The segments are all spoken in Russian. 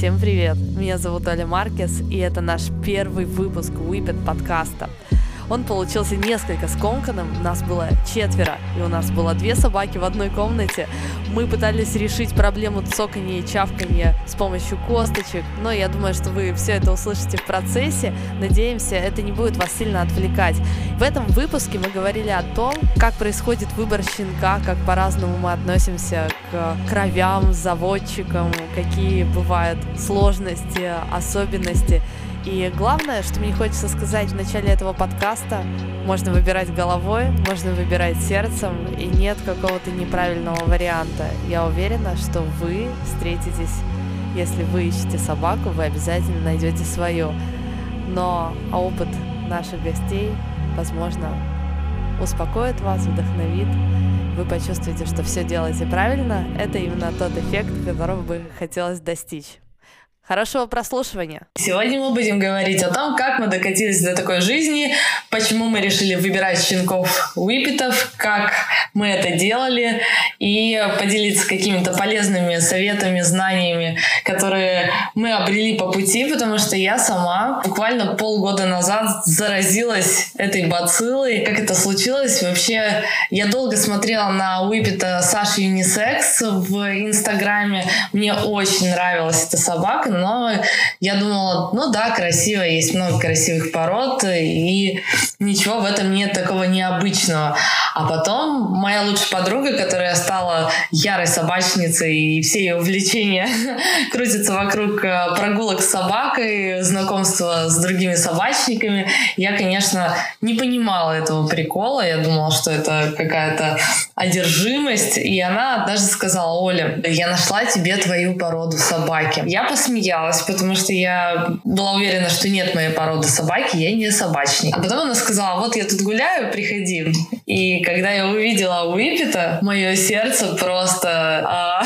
Всем привет! Меня зовут Оля Маркес, и это наш первый выпуск Whippet подкаста. Он получился несколько скомканным, нас было четверо, и у нас было две собаки в одной комнате. Мы пытались решить проблему цоканья и чавканья с помощью косточек, но я думаю, что вы все это услышите в процессе. Надеемся, это не будет вас сильно отвлекать. В этом выпуске мы говорили о том, как происходит выбор щенка, как по-разному мы относимся к кровям, заводчикам, какие бывают сложности, особенности. И главное, что мне хочется сказать в начале этого подкаста, можно выбирать головой, можно выбирать сердцем, и нет какого-то неправильного варианта. Я уверена, что вы встретитесь, если вы ищете собаку, вы обязательно найдете свою. Но опыт наших гостей, возможно, успокоит вас, вдохновит, вы почувствуете, что все делаете правильно, это именно тот эффект, которого бы хотелось достичь. Хорошего прослушивания. Сегодня мы будем говорить о том, как мы докатились до такой жизни, почему мы решили выбирать щенков Уипетов, как мы это делали, и поделиться какими-то полезными советами, знаниями, которые мы обрели по пути, потому что я сама буквально полгода назад заразилась этой бациллой. Как это случилось? Вообще, я долго смотрела на Уипета Саши Юнисекс в Инстаграме. Мне очень нравилась эта собака, но я думала, ну да, красиво, есть много красивых пород, и ничего в этом нет такого необычного. А потом моя лучшая подруга, которая стала ярой собачницей, и все ее увлечения крутятся вокруг э, прогулок с собакой, знакомства с другими собачниками, я, конечно, не понимала этого прикола. Я думала, что это какая-то одержимость. И она даже сказала, Оля, я нашла тебе твою породу собаки. Я посмеялась боялась, потому что я была уверена, что нет моей породы собаки, я не собачник. А потом она сказала, вот я тут гуляю, приходи. И когда я увидела Уипета, мое сердце просто... А,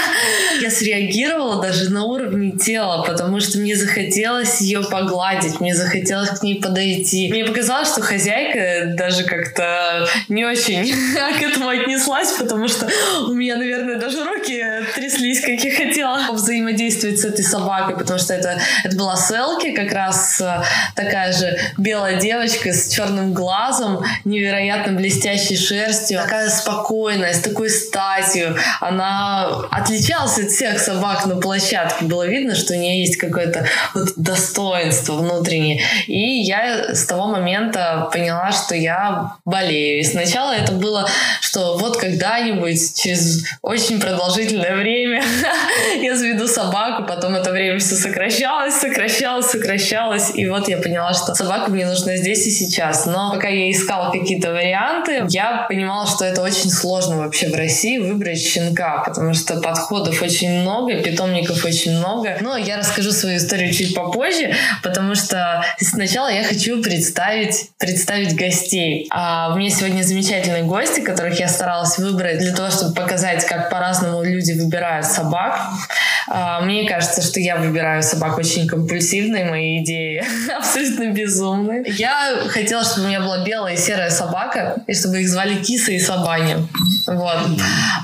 я среагировала даже на уровне тела, потому что мне захотелось ее погладить, мне захотелось к ней подойти. Мне показалось, что хозяйка даже как-то не очень к этому отнеслась, потому что у меня, наверное, даже руки тряслись, как я хотела взаимодействовать с этой собакой, потому что это, это была Селки, как раз э, такая же белая девочка с черным глазом, невероятно блестящей шерстью, такая спокойная, с такой статью. Она отличалась от всех собак на площадке. Было видно, что у нее есть какое-то вот достоинство внутреннее. И я с того момента поняла, что я болею. И сначала это было, что вот когда-нибудь, через очень продолжительное время, я заведу собаку, потом это время все сокращалось, сокращалось, сокращалось. И вот я поняла, что собака мне нужна здесь и сейчас. Но пока я искала какие-то варианты, я понимала, что это очень сложно вообще в России выбрать щенка, потому что подходов очень много, питомников очень много. Но я расскажу свою историю чуть попозже, потому что сначала я хочу представить, представить гостей. А у меня сегодня замечательные гости, которых я старалась выбрать для того, чтобы показать, как по-разному люди выбирают собак. А, мне кажется, что я выбираю собак очень компульсивные, мои идеи абсолютно безумные. Я хотела, чтобы у меня была белая и серая собака, и чтобы их звали Киса и Сабани. Вот.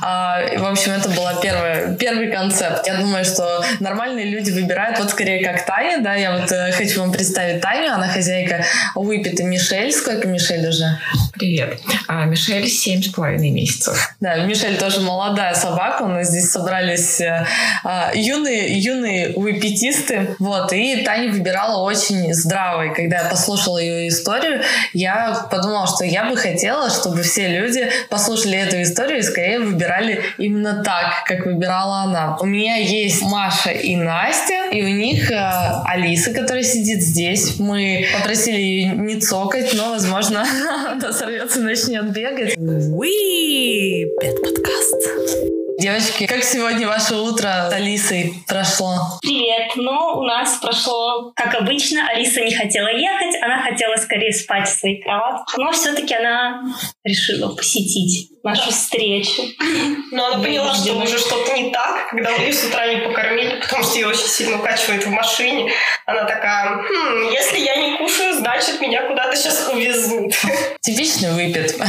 А, в общем, это был первый концепт. Я думаю, что нормальные люди выбирают вот скорее как Таня, да, я вот э, хочу вам представить Таню, она хозяйка Выпита Мишель. Сколько Мишель уже? Привет. А, Мишель семь с половиной месяцев. Да, Мишель тоже молодая собака, у нас здесь собрались э, а, юные, юные выпетисты, вот, и Таня выбирала очень здравый. Когда я послушала ее историю, я подумала, что я бы хотела, чтобы все люди послушали эту историю и скорее выбирали именно так, как выбирала она. У меня есть Маша и Настя, и у них э, Алиса, которая сидит здесь. Мы попросили ее не цокать, но, возможно, она сорвется и начнет бегать. Уи! Пет подкаст. Девочки, как сегодня ваше утро с Алисой прошло? Привет. Ну, у нас прошло, как обычно. Алиса не хотела ехать, она хотела скорее спать в своей кроватке. Но все-таки она решила посетить нашу встречу. Но она поняла, что уже что-то не так, когда мы ее с утра не покормили, потому что ее очень сильно укачивает в машине. Она такая, хм, если я не кушаю, значит, меня куда-то сейчас увезут. Типичный выпит.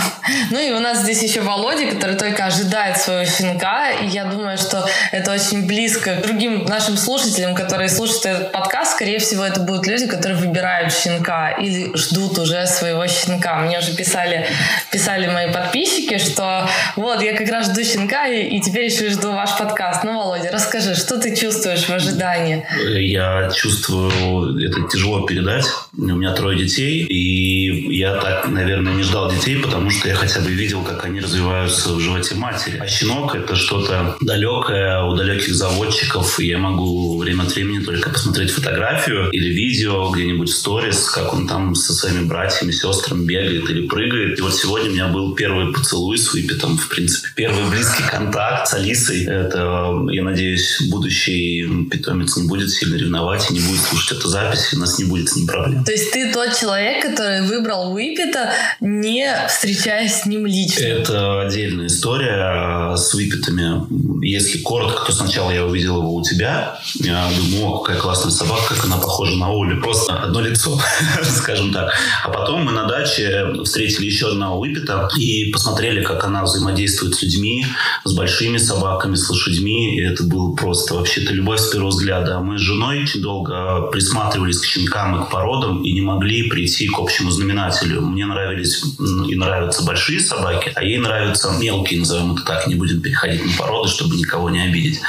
Ну и у нас здесь еще Володя, который только ожидает своего щенка. И я думаю, что это очень близко к другим нашим слушателям, которые слушают этот подкаст. Скорее всего, это будут люди, которые выбирают щенка или ждут уже своего щенка. Мне уже писали, писали мои подписчики, что вот, я как раз жду щенка, и, и теперь еще жду ваш подкаст. Ну, Володя, расскажи, что ты чувствуешь в ожидании? Я чувствую, это тяжело передать. У меня трое детей, и я так, наверное, не ждал детей, потому что я хотя бы видел, как они развиваются в животе матери. А щенок — это что-то далекое у далеких заводчиков, и я могу время от времени только посмотреть фотографию или видео где-нибудь в сторис, как он там со своими братьями, сестрами бегает или прыгает. И вот сегодня у меня был первый поцелуй с выпитом, в принципе, первый близкий контакт с Алисой. Это, я надеюсь, будущий питомец не будет сильно ревновать и не будет слушать эту запись, и у нас не будет с ним проблем. То есть ты тот человек, который выбрал Уипета, не встречаясь с ним лично? Это отдельная история с Уипетами. Если коротко, то сначала я увидел его у тебя. Я думаю, о, какая классная собака, как она похожа на Олю. Просто одно лицо, скажем так. А потом мы на даче встретили еще одного Уипета и посмотрели, как она взаимодействует с людьми, с большими собаками, с лошадьми. И это было просто вообще-то любовь с первого взгляда. А мы с женой очень долго присматривались к щенкам и к породам и не могли прийти к общему знаменателю. Мне нравились и нравятся большие собаки, а ей нравятся мелкие, назовем это так, не будем переходить породы, чтобы никого не обидеть.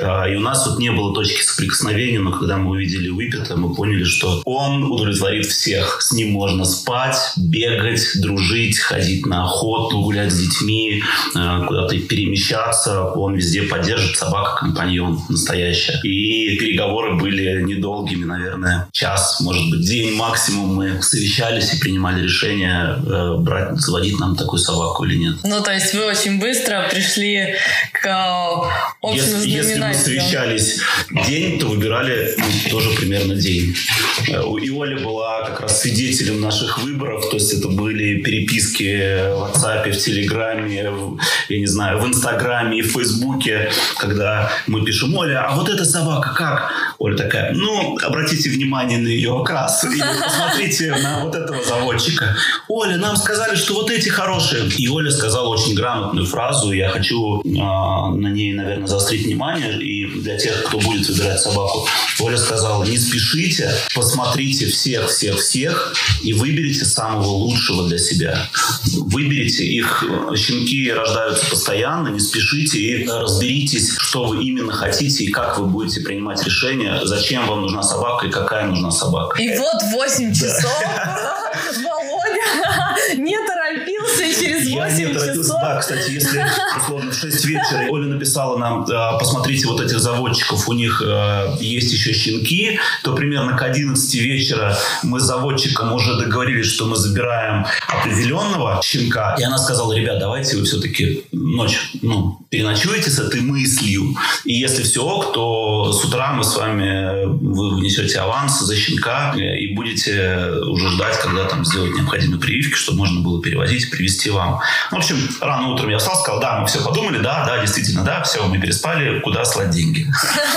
А, и у нас вот не было точки соприкосновения, но когда мы увидели Уипета, мы поняли, что он удовлетворит всех. С ним можно спать, бегать, дружить, ходить на охоту, гулять с детьми, а, куда-то перемещаться. Он везде поддержит, собака-компаньон настоящая. И переговоры были недолгими, наверное, час, может быть, день максимум. Мы совещались и принимали решение, э, брать, заводить нам такую собаку или нет. Ну, то есть вы очень быстро пришли к общему если, если мы совещались день, то выбирали тоже примерно день. Э, и Оля была как раз свидетелем наших выборов, то есть это были переписки в WhatsApp, в Телеграме, в, я не знаю, в Инстаграме и в Фейсбуке, когда мы пишем, Оля, а вот эта собака как? Оля такая, ну, обратите внимание на ее окрас и посмотрите на вот этого заводчика. Оля, нам сказали, что вот эти хорошие. И Оля сказала очень грамотную фразу, я хочу э, на ней, наверное, заострить внимание, и для тех, кто будет выбирать собаку. Оля сказала, не спешите, посмотрите всех-всех-всех и выберите самого лучшего для себя. Выберите их. Щенки рождаются постоянно, не спешите и разберитесь, что вы именно хотите и как вы будете принимать решение, зачем вам нужна собака и какая нужна собака. И вот 8 часов Володя не торопился, через 8 Я не торопился, часов... да, кстати, если условно в 6 вечера Оля написала нам, «А, посмотрите вот этих заводчиков, у них э, есть еще щенки, то примерно к 11 вечера мы с заводчиком уже договорились, что мы забираем определенного щенка, и она сказала, ребят, давайте вы все-таки ночь, ну, переночуете с этой мыслью, и если все ок, то с утра мы с вами, вы внесете аванс за щенка э, и будете уже ждать, когда там сделать необходимые прививки, чтобы можно было перевозить привезти вам. Ну, в общем, рано утром я встал, сказал, да, мы все подумали, да, да, действительно, да, все, мы переспали, куда слать деньги.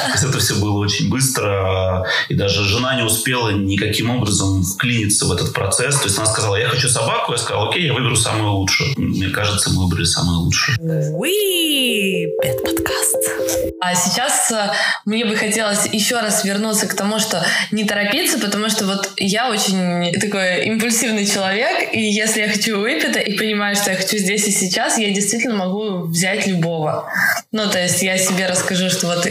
То есть это все было очень быстро, и даже жена не успела никаким образом вклиниться в этот процесс. То есть она сказала, я хочу собаку, я сказал, окей, я выберу самую лучшую. Мне кажется, мы выбрали самую лучшую. Уи, Пет подкаст. А сейчас э, мне бы хотелось еще раз вернуться к тому, что не торопиться, потому что вот я очень такой импульсивный человек, и если я хочу выпито и понимаю, что я хочу здесь и сейчас, я действительно могу взять любого. Ну, то есть я себе расскажу, что вот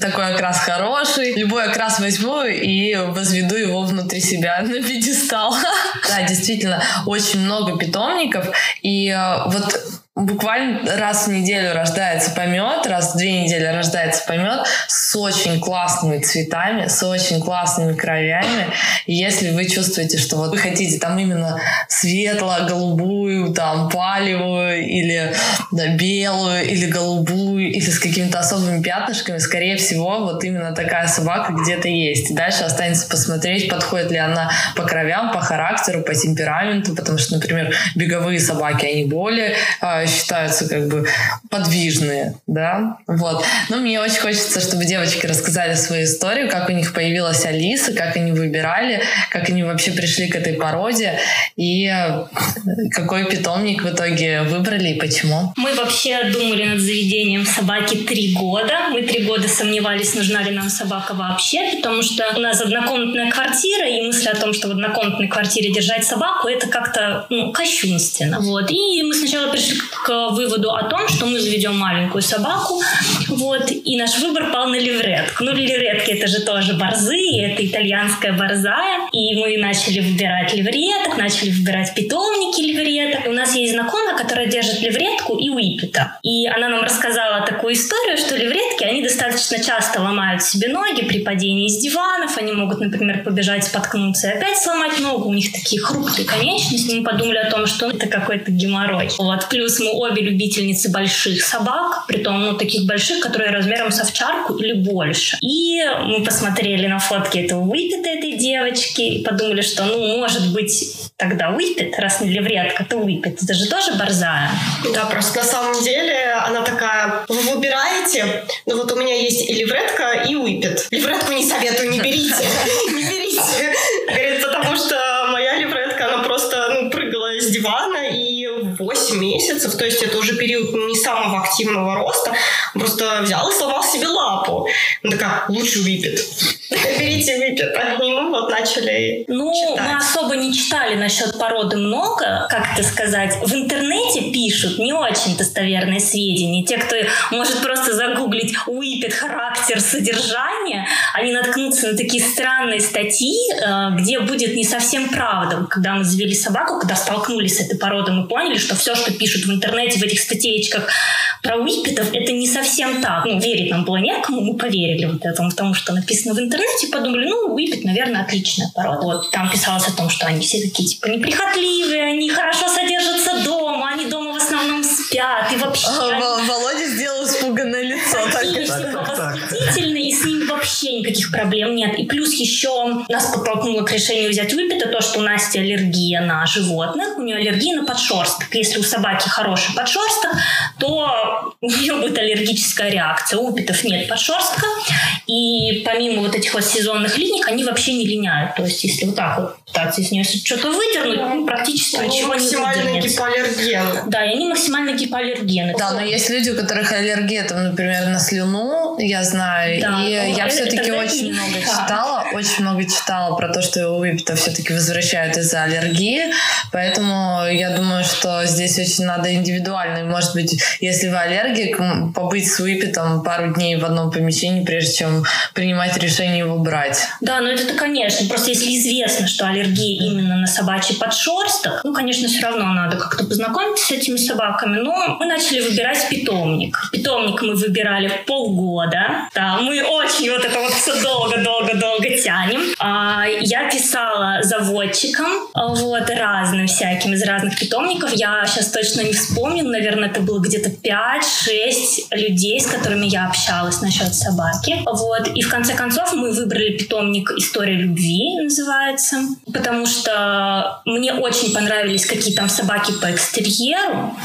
такой окрас хороший, любой окрас возьму и возведу его внутри себя на пьедестал. Да, действительно, очень много питомников, и э, вот буквально раз в неделю рождается помет, раз в две недели рождается помет с очень классными цветами, с очень классными кровями. И если вы чувствуете, что вот вы хотите там именно светло-голубую, там палевую или да, белую или голубую или с какими-то особыми пятнышками, скорее всего, вот именно такая собака где-то есть. И дальше останется посмотреть, подходит ли она по кровям, по характеру, по темпераменту, потому что, например, беговые собаки, они более э, считаются как бы подвижные, да, вот. Но мне очень хочется, чтобы девочки рассказали свою историю, как у них появилась Алиса, как они выбирали, как они вообще пришли к этой породе и какой питомник в итоге выбрали и почему. Мы вообще думали над заведением собаки три года. Мы три года сомневались, нужна ли нам собака вообще, потому что у нас однокомнатная квартира, и мысль о том, что в однокомнатной квартире держать собаку, это как-то ну, кощунственно. Вот. И мы сначала пришли к выводу о том, что мы заведем маленькую собаку, вот, и наш выбор пал на левретку. Ну, левретки это же тоже борзы, это итальянская борзая, и мы начали выбирать левреток, начали выбирать питомники левреток. У нас есть знакомая, которая держит левретку и уипета. И она нам рассказала такую историю, что левретки, они достаточно часто ломают себе ноги при падении с диванов, они могут, например, побежать, споткнуться и опять сломать ногу, у них такие хрупкие конечности, мы подумали о том, что это какой-то геморрой. Вот. Плюс мы обе любительницы больших собак, при том, ну, таких больших, которые размером с овчарку или больше. И мы посмотрели на фотки этого Уиппета, этой девочки, и подумали, что, ну, может быть, тогда Уиппет, раз не левретка, то Уиппет. Это же тоже борзая. Да, просто на самом деле она такая, вы выбираете, ну вот у меня есть и левретка, и Уиппет. Левретку не советую, не берите. месяцев, то есть это уже период не самого активного роста, просто взял и сломал себе лапу. Она такая, лучше выпит. Берите. И мы вот начали Ну, читать. мы особо не читали насчет породы много, как это сказать. В интернете пишут не очень достоверные сведения. Те, кто может просто загуглить «Уипет характер содержания», они наткнутся на такие странные статьи, э, где будет не совсем правда. Когда мы завели собаку, когда столкнулись с этой породой, мы поняли, что все, что пишут в интернете, в этих статейках про Уипетов, это не совсем так. Ну, верить нам было некому, мы поверили вот этому, тому, что написано в интернете, подумали, ну, Уипет, наверное, отличная порода. Вот, там писалось о том, что они все такие, типа, неприхотливые, они хорошо содержатся дома, они дома в основном спят, и вообще... А, Володя сделал испуганное лицо. Такие вообще никаких проблем нет. И плюс еще нас подтолкнуло к решению взять Уиппета то, что у Насти аллергия на животных, у нее аллергия на подшерсток. Если у собаки хороший подшерсток, то у нее будет аллергическая реакция. У Уиппетов нет подшерстка, и помимо вот этих вот сезонных линий, они вообще не линяют. То есть если вот так вот пытаться из нее что-то выдернуть, ну, практически Они ничего не максимально выдернется. гипоаллергенны. Да, и они максимально гипоаллергены. Да, но есть люди, у которых аллергия, там, например, на слюну, я знаю. Да, и ну, я это- все-таки очень много читала, очень много читала про то, что его выпито все-таки возвращают из-за аллергии. Поэтому я думаю, что здесь очень надо индивидуально. Может быть, если вы аллергик, побыть с выпитом пару дней в одном помещении, прежде чем принимать решение его брать. Да, ну это-то конечно. Просто если известно, что аллергия именно на собачий подшерсток, ну, конечно, все равно надо как-то познакомиться с этими собаками. Но мы начали выбирать питомник. Питомник мы выбирали полгода. Да, мы очень вот это вот все долго-долго-долго тянем. А, я писала заводчикам а, вот разным всяким из разных питомников. Я сейчас точно не вспомню. Наверное, это было где-то 5-6 людей, с которыми я общалась насчет собаки. Вот. И в конце концов мы выбрали питомник «История любви» называется, потому что мне очень понравились какие там собаки по экстерьеру.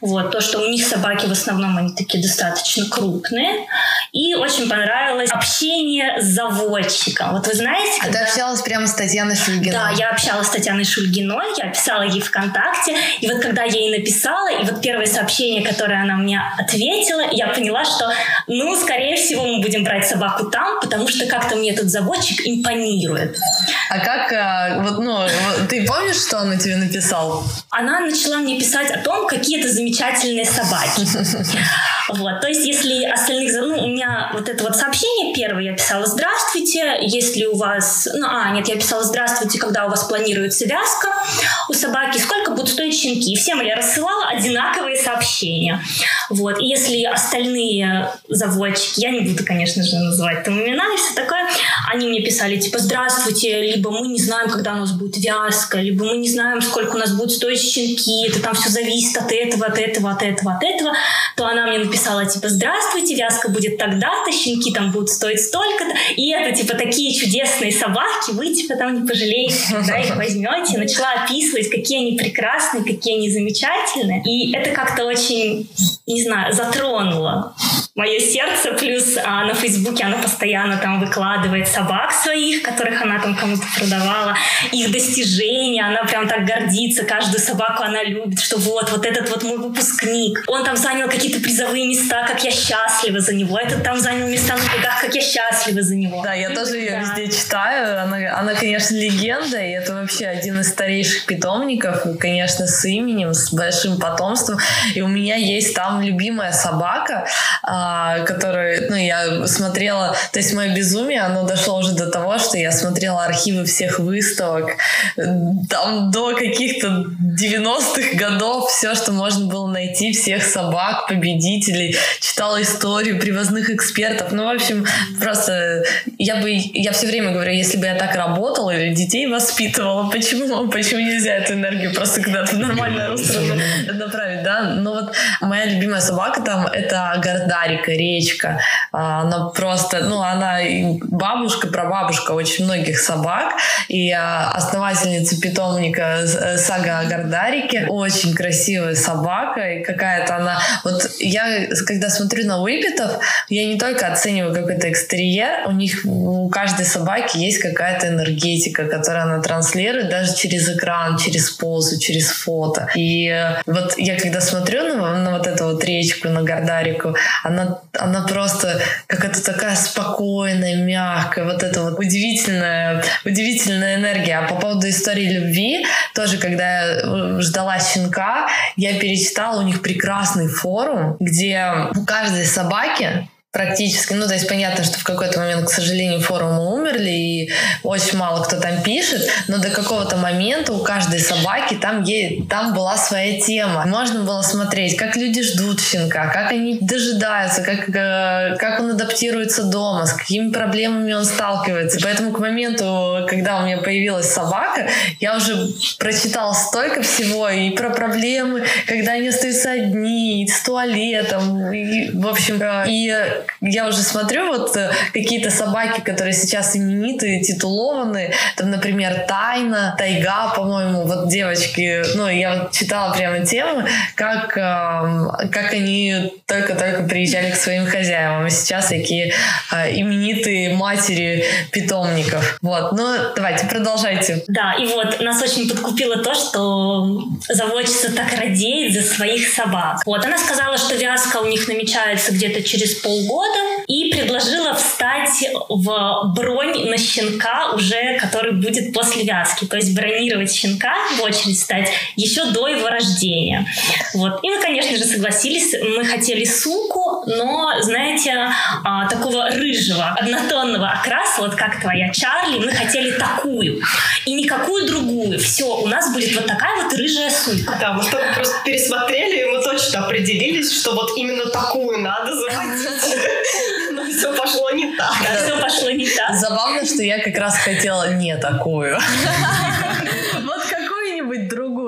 Вот. То, что у них собаки в основном они такие достаточно крупные. И очень понравилось общение с заводчиком. Вот вы знаете, А ты когда- общалась прямо с Татьяной Шульгиной? да, я общалась с Татьяной Шульгиной, я писала ей ВКонтакте, и вот когда я ей написала, и вот первое сообщение, которое она мне ответила, я поняла, что, ну, скорее всего, мы будем брать собаку там, потому что как-то мне этот заводчик импонирует. А как, а, вот, ну, ты помнишь, что он тебе написал? Она начала мне писать о том, какие это замечательные собаки. Вот, то есть, если остальных... Ну, у меня вот это вот сообщение первое, я писала «Здравствуйте, если у вас...» Ну, а, нет, я писала «Здравствуйте, когда у вас планируется вязка у собаки, сколько будут стоить щенки?» И всем я рассылала одинаковые сообщения. Вот. И если остальные заводчики, я не буду, конечно же, называть там имена и все такое, они мне писали, типа, здравствуйте, либо мы не знаем, когда у нас будет вязка, либо мы не знаем, сколько у нас будет стоить щенки, это там все зависит от этого, от этого, от этого, от этого, то она мне написала, типа, здравствуйте, вязка будет тогда-то, щенки там будут стоить столько-то, и это, типа, такие чудесные собаки, вы, типа, там не пожалеете, когда их возьмете. Начала описывать, какие они прекрасные, какие они замечательные. И это как-то очень, не знаю, затронуло мое сердце, плюс а, на Фейсбуке она постоянно там выкладывает собак своих, которых она там кому-то продавала, их достижения, она прям так гордится, каждую собаку она любит, что вот, вот этот вот мой выпускник, он там занял какие-то призовые места, как я счастлива за него, этот там занял места на бегах, как я счастлива за него. Да, я тоже ее Да. везде читаю, она, она, конечно, легенда, и это вообще один из старейших питомников, и, конечно, с именем, с большим потомством, и у меня есть там любимая собака, а, которую, ну, я смотрела, то есть мое безумие, оно дошло уже до того, что я смотрела архивы всех выставок, там до каких-то 90-х годов все, что можно было найти, всех собак, победителей, читала историю привозных экспертов, ну, в общем, просто я бы, я все время говорю, если бы я так работала или детей воспитывала, почему, почему нельзя эту энергию просто куда-то в нормальное русло направить, да? Но вот моя любимая собака там это Гордарика, речка. А, Она просто, ну, она бабушка, прабабушка очень многих собак, и а, основательница питомника э, сага о Гордарике. Очень красивая собака, и какая-то она... Вот я, когда смотрю на выпитов, я не только оцениваю какой-то экстерьер, у них, у каждой собаки есть какая-то энергетика, которую она транслирует даже через экран, через позу, через фото. И э, вот я когда смотрю на, на вот эту вот речку, на Гордарику, она, она просто какая-то такая спокойная, мягкая, вот это вот удивительная, удивительная энергия. А по поводу истории любви, тоже когда я э, ждала щенка, я перечитала у них прекрасный форум, где у каждой собаки практически. Ну, то есть понятно, что в какой-то момент, к сожалению, форумы умерли, и очень мало кто там пишет, но до какого-то момента у каждой собаки там, ей, там была своя тема. Можно было смотреть, как люди ждут щенка, как они дожидаются, как, э, как он адаптируется дома, с какими проблемами он сталкивается. Поэтому к моменту, когда у меня появилась собака, я уже прочитала столько всего и про проблемы, когда они остаются одни, с туалетом, и, в общем, э, и я уже смотрю вот э, какие-то собаки, которые сейчас именитые, титулованные, там, например, Тайна, Тайга, по-моему, вот девочки, ну, я вот читала прямо тему, как, эм, как они только-только приезжали к своим хозяевам, и сейчас такие э, именитые матери питомников. Вот, ну, давайте, продолжайте. Да, и вот нас очень подкупило то, что заводчица так радеет за своих собак. Вот, она сказала, что вязка у них намечается где-то через полгода и предложила встать в бронь на щенка уже, который будет после вязки. То есть бронировать щенка, в очередь стать, еще до его рождения. Вот. И мы, конечно же, согласились. Мы хотели суку, но, знаете, а, такого рыжего, однотонного окраса, вот как твоя Чарли, мы хотели такую. И никакую другую. Все, у нас будет вот такая вот рыжая сука. Да, мы только просто пересмотрели, и мы точно определились, что вот именно такую надо заводить. Но все пошло не так. Да, все пошло не так. Забавно, что я как раз хотела не такую.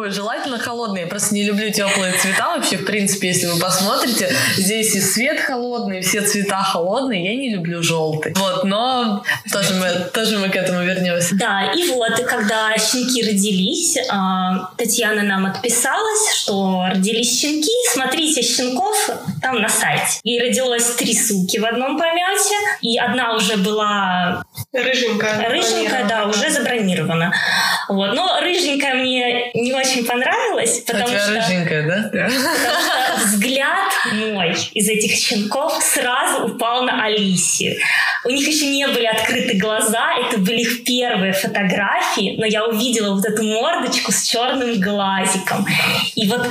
Желательно холодную. Я просто не люблю теплые цвета вообще, в принципе, если вы посмотрите. Здесь и свет холодный, все цвета холодные. Я не люблю желтый. Вот, но тоже мы, тоже мы к этому вернемся. Да, и вот, и когда щенки родились, а, Татьяна нам отписалась, что родились щенки, смотрите щенков там на сайте. И родилось три суки в одном помете, и одна уже была Рыженькая. рыженькая, да, уже забронирована. Вот. Но рыженькая мне не очень понравилась, А потому тебя что... рыженькая, да? Потому что взгляд мой из этих щенков сразу упал на Алисию. У них еще не были открыты глаза, это были их первые фотографии, но я увидела вот эту мордочку с черным глазиком. И вот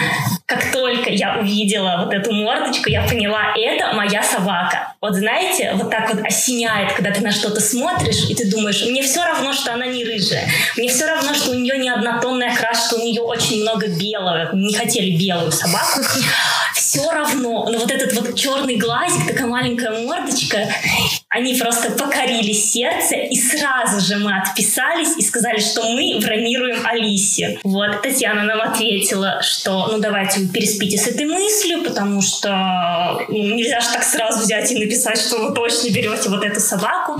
как только я увидела вот эту мордочку, я поняла, это моя собака. Вот знаете, вот так вот осеняет, когда ты на что-то смотришь, смотришь, и ты думаешь, мне все равно, что она не рыжая. Мне все равно, что у нее не однотонная что у нее очень много белого. Не хотели белую собаку. Все равно. Но вот этот вот черный глазик, такая маленькая мордочка, они просто покорили сердце, и сразу же мы отписались и сказали, что мы бронируем Алисе. Вот, Татьяна нам ответила, что ну давайте вы переспите с этой мыслью, потому что ну, нельзя же так сразу взять и написать, что вы точно берете вот эту собаку.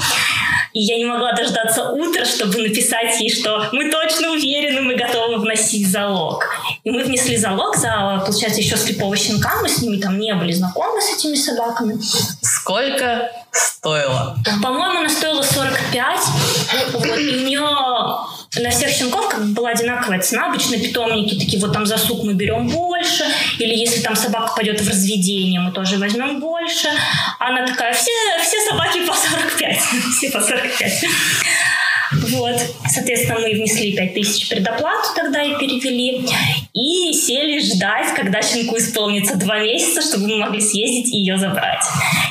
И я не могла дождаться утра, чтобы написать ей, что мы точно уверены, мы готовы вносить залог. И мы внесли залог за, получается, еще слепого щенка. Мы с ними там не были знакомы с этими собаками. Сколько стоило? По-моему, она стоила 45. Вот, и у нее на всех щенков как бы была одинаковая цена. Обычно питомники такие, вот там за сук мы берем больше, или если там собака пойдет в разведение, мы тоже возьмем больше. Она такая, все, все собаки по 45. Все по 45. Вот. Соответственно, мы внесли 5000 предоплату тогда и перевели. И сели ждать, когда щенку исполнится два месяца, чтобы мы могли съездить и ее забрать.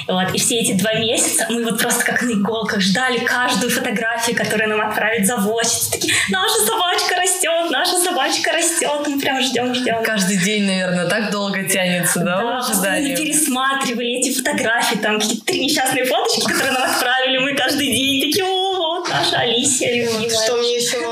Вот. И все эти два месяца мы вот просто как на иголках ждали каждую фотографию, которую нам отправит заводчица. Такие, наша собачка растет, наша собачка растет. Мы прям ждем, ждем. Каждый день, наверное, так долго тянется, да, Да, постоянно пересматривали эти фотографии, там какие-то три несчастные фоточки, которые нам отправили, мы каждый день такие, Алисия любимая. Что мне еще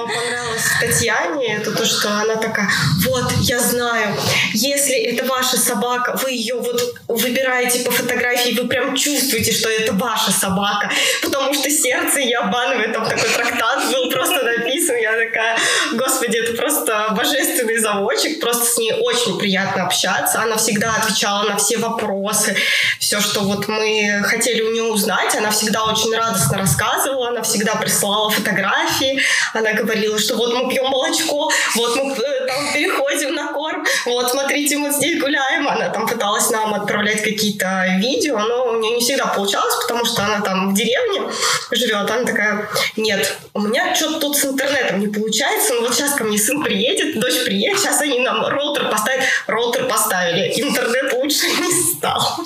Татьяне, это то, что она такая, вот, я знаю, если это ваша собака, вы ее вот выбираете по фотографии, вы прям чувствуете, что это ваша собака, потому что сердце ее обманывает, там такой трактат был просто написан, я такая, господи, это просто божественный заводчик, просто с ней очень приятно общаться, она всегда отвечала на все вопросы, все, что вот мы хотели у нее узнать, она всегда очень радостно рассказывала, она всегда присылала фотографии, она говорила, что вот мы пьем молочко, вот мы э, там переходим на корм, вот смотрите, мы здесь гуляем, она там пыталась нам отправлять какие-то видео, но у нее не всегда получалось, потому что она там в деревне живет, она такая, нет, у меня что-то тут с интернетом не получается, но вот сейчас ко мне сын приедет, дочь приедет, сейчас они нам роутер поставят, роутер поставили, интернет лучше не стал.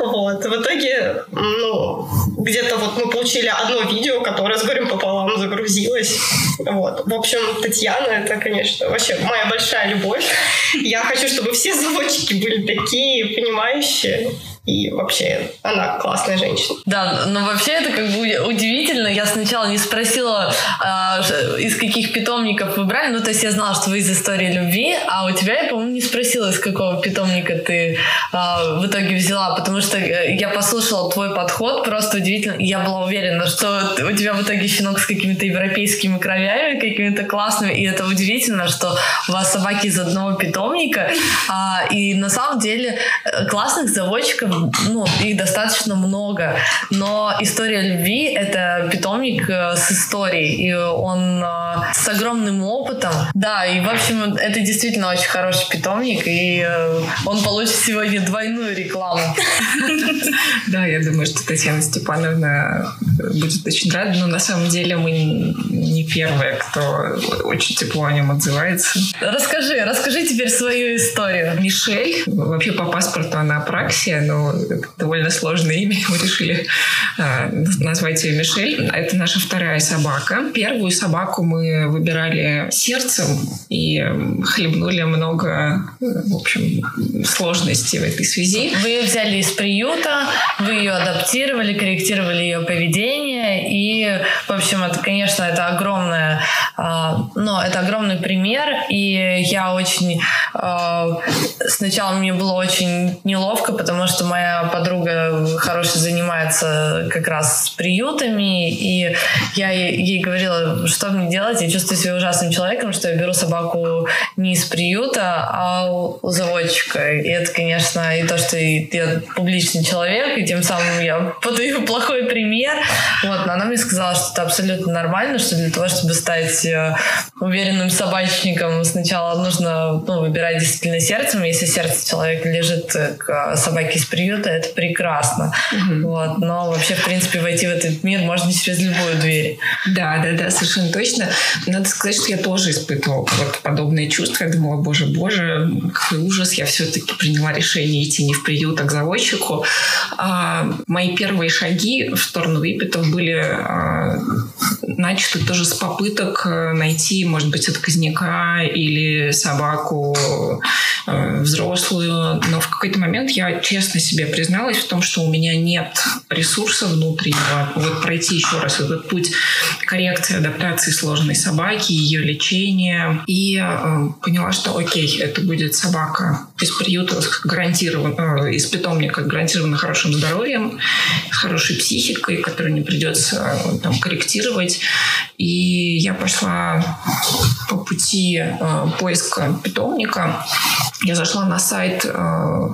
Вот, в итоге, ну, где-то вот мы получили одно видео, которое с горем пополам загрузилось. Вот. В общем, Татьяна, это, конечно, вообще моя большая любовь. Я хочу, чтобы все заводчики были такие, понимающие. И вообще, она классная женщина. Да, но вообще это как бы удивительно. Я сначала не спросила, а, из каких питомников вы брали. Ну, то есть я знала, что вы из истории любви, а у тебя я, по-моему, не спросила, из какого питомника ты а, в итоге взяла, потому что я послушала твой подход, просто удивительно. Я была уверена, что у тебя в итоге щенок с какими-то европейскими кровями, какими-то классными, и это удивительно, что у вас собаки из одного питомника, а, и на самом деле э, классных заводчиков ну, их достаточно много, но история любви — это питомник э, с историей, и он э, с огромным опытом. Да, и, в общем, это действительно очень хороший питомник, и э, он получит сегодня двойную рекламу. Да, я думаю, что Татьяна Степановна будет очень рада, но на самом деле мы не первые, кто очень тепло о нем отзывается. Расскажи, расскажи теперь свою историю. Мишель, вообще по паспорту она Апраксия, но довольно сложное имя, мы решили э, назвать ее Мишель. Это наша вторая собака. Первую собаку мы выбирали сердцем и хлебнули много, в общем, сложностей в этой связи. Вы ее взяли из приюта, вы ее адаптировали, корректировали ее поведение, и, в общем, это, конечно, это огромное, э, но это огромный пример, и я очень э, сначала мне было очень неловко, потому что моя подруга хорошая занимается как раз с приютами, и я ей говорила, что мне делать, я чувствую себя ужасным человеком, что я беру собаку не из приюта, а у заводчика. И это, конечно, и то, что я публичный человек, и тем самым я подаю плохой пример. Вот, но она мне сказала, что это абсолютно нормально, что для того, чтобы стать уверенным собачником. Сначала нужно ну, выбирать действительно сердцем. Если сердце человека лежит к собаке из приюта, это прекрасно. Угу. Вот. Но вообще, в принципе, войти в этот мир можно через любую дверь. Да, да, да, совершенно точно. Надо сказать, что я тоже испытывала вот подобные чувства. Я думала, боже, боже, какой ужас. Я все-таки приняла решение идти не в приют, а к заводчику. А, мои первые шаги в сторону выпитов были а, начаты тоже с попыток э, найти, может быть, отказника или собаку э, взрослую. Но в какой-то момент я честно себе призналась в том, что у меня нет ресурса внутреннего вот пройти еще раз этот путь коррекции, адаптации сложной собаки, ее лечения. И э, поняла, что окей, это будет собака из приюта гарантированно, э, из питомника гарантированно хорошим здоровьем, с хорошей психикой, которую не придется э, там корректировать. И я пошла по пути э, поиска питомника. Я зашла на сайт э,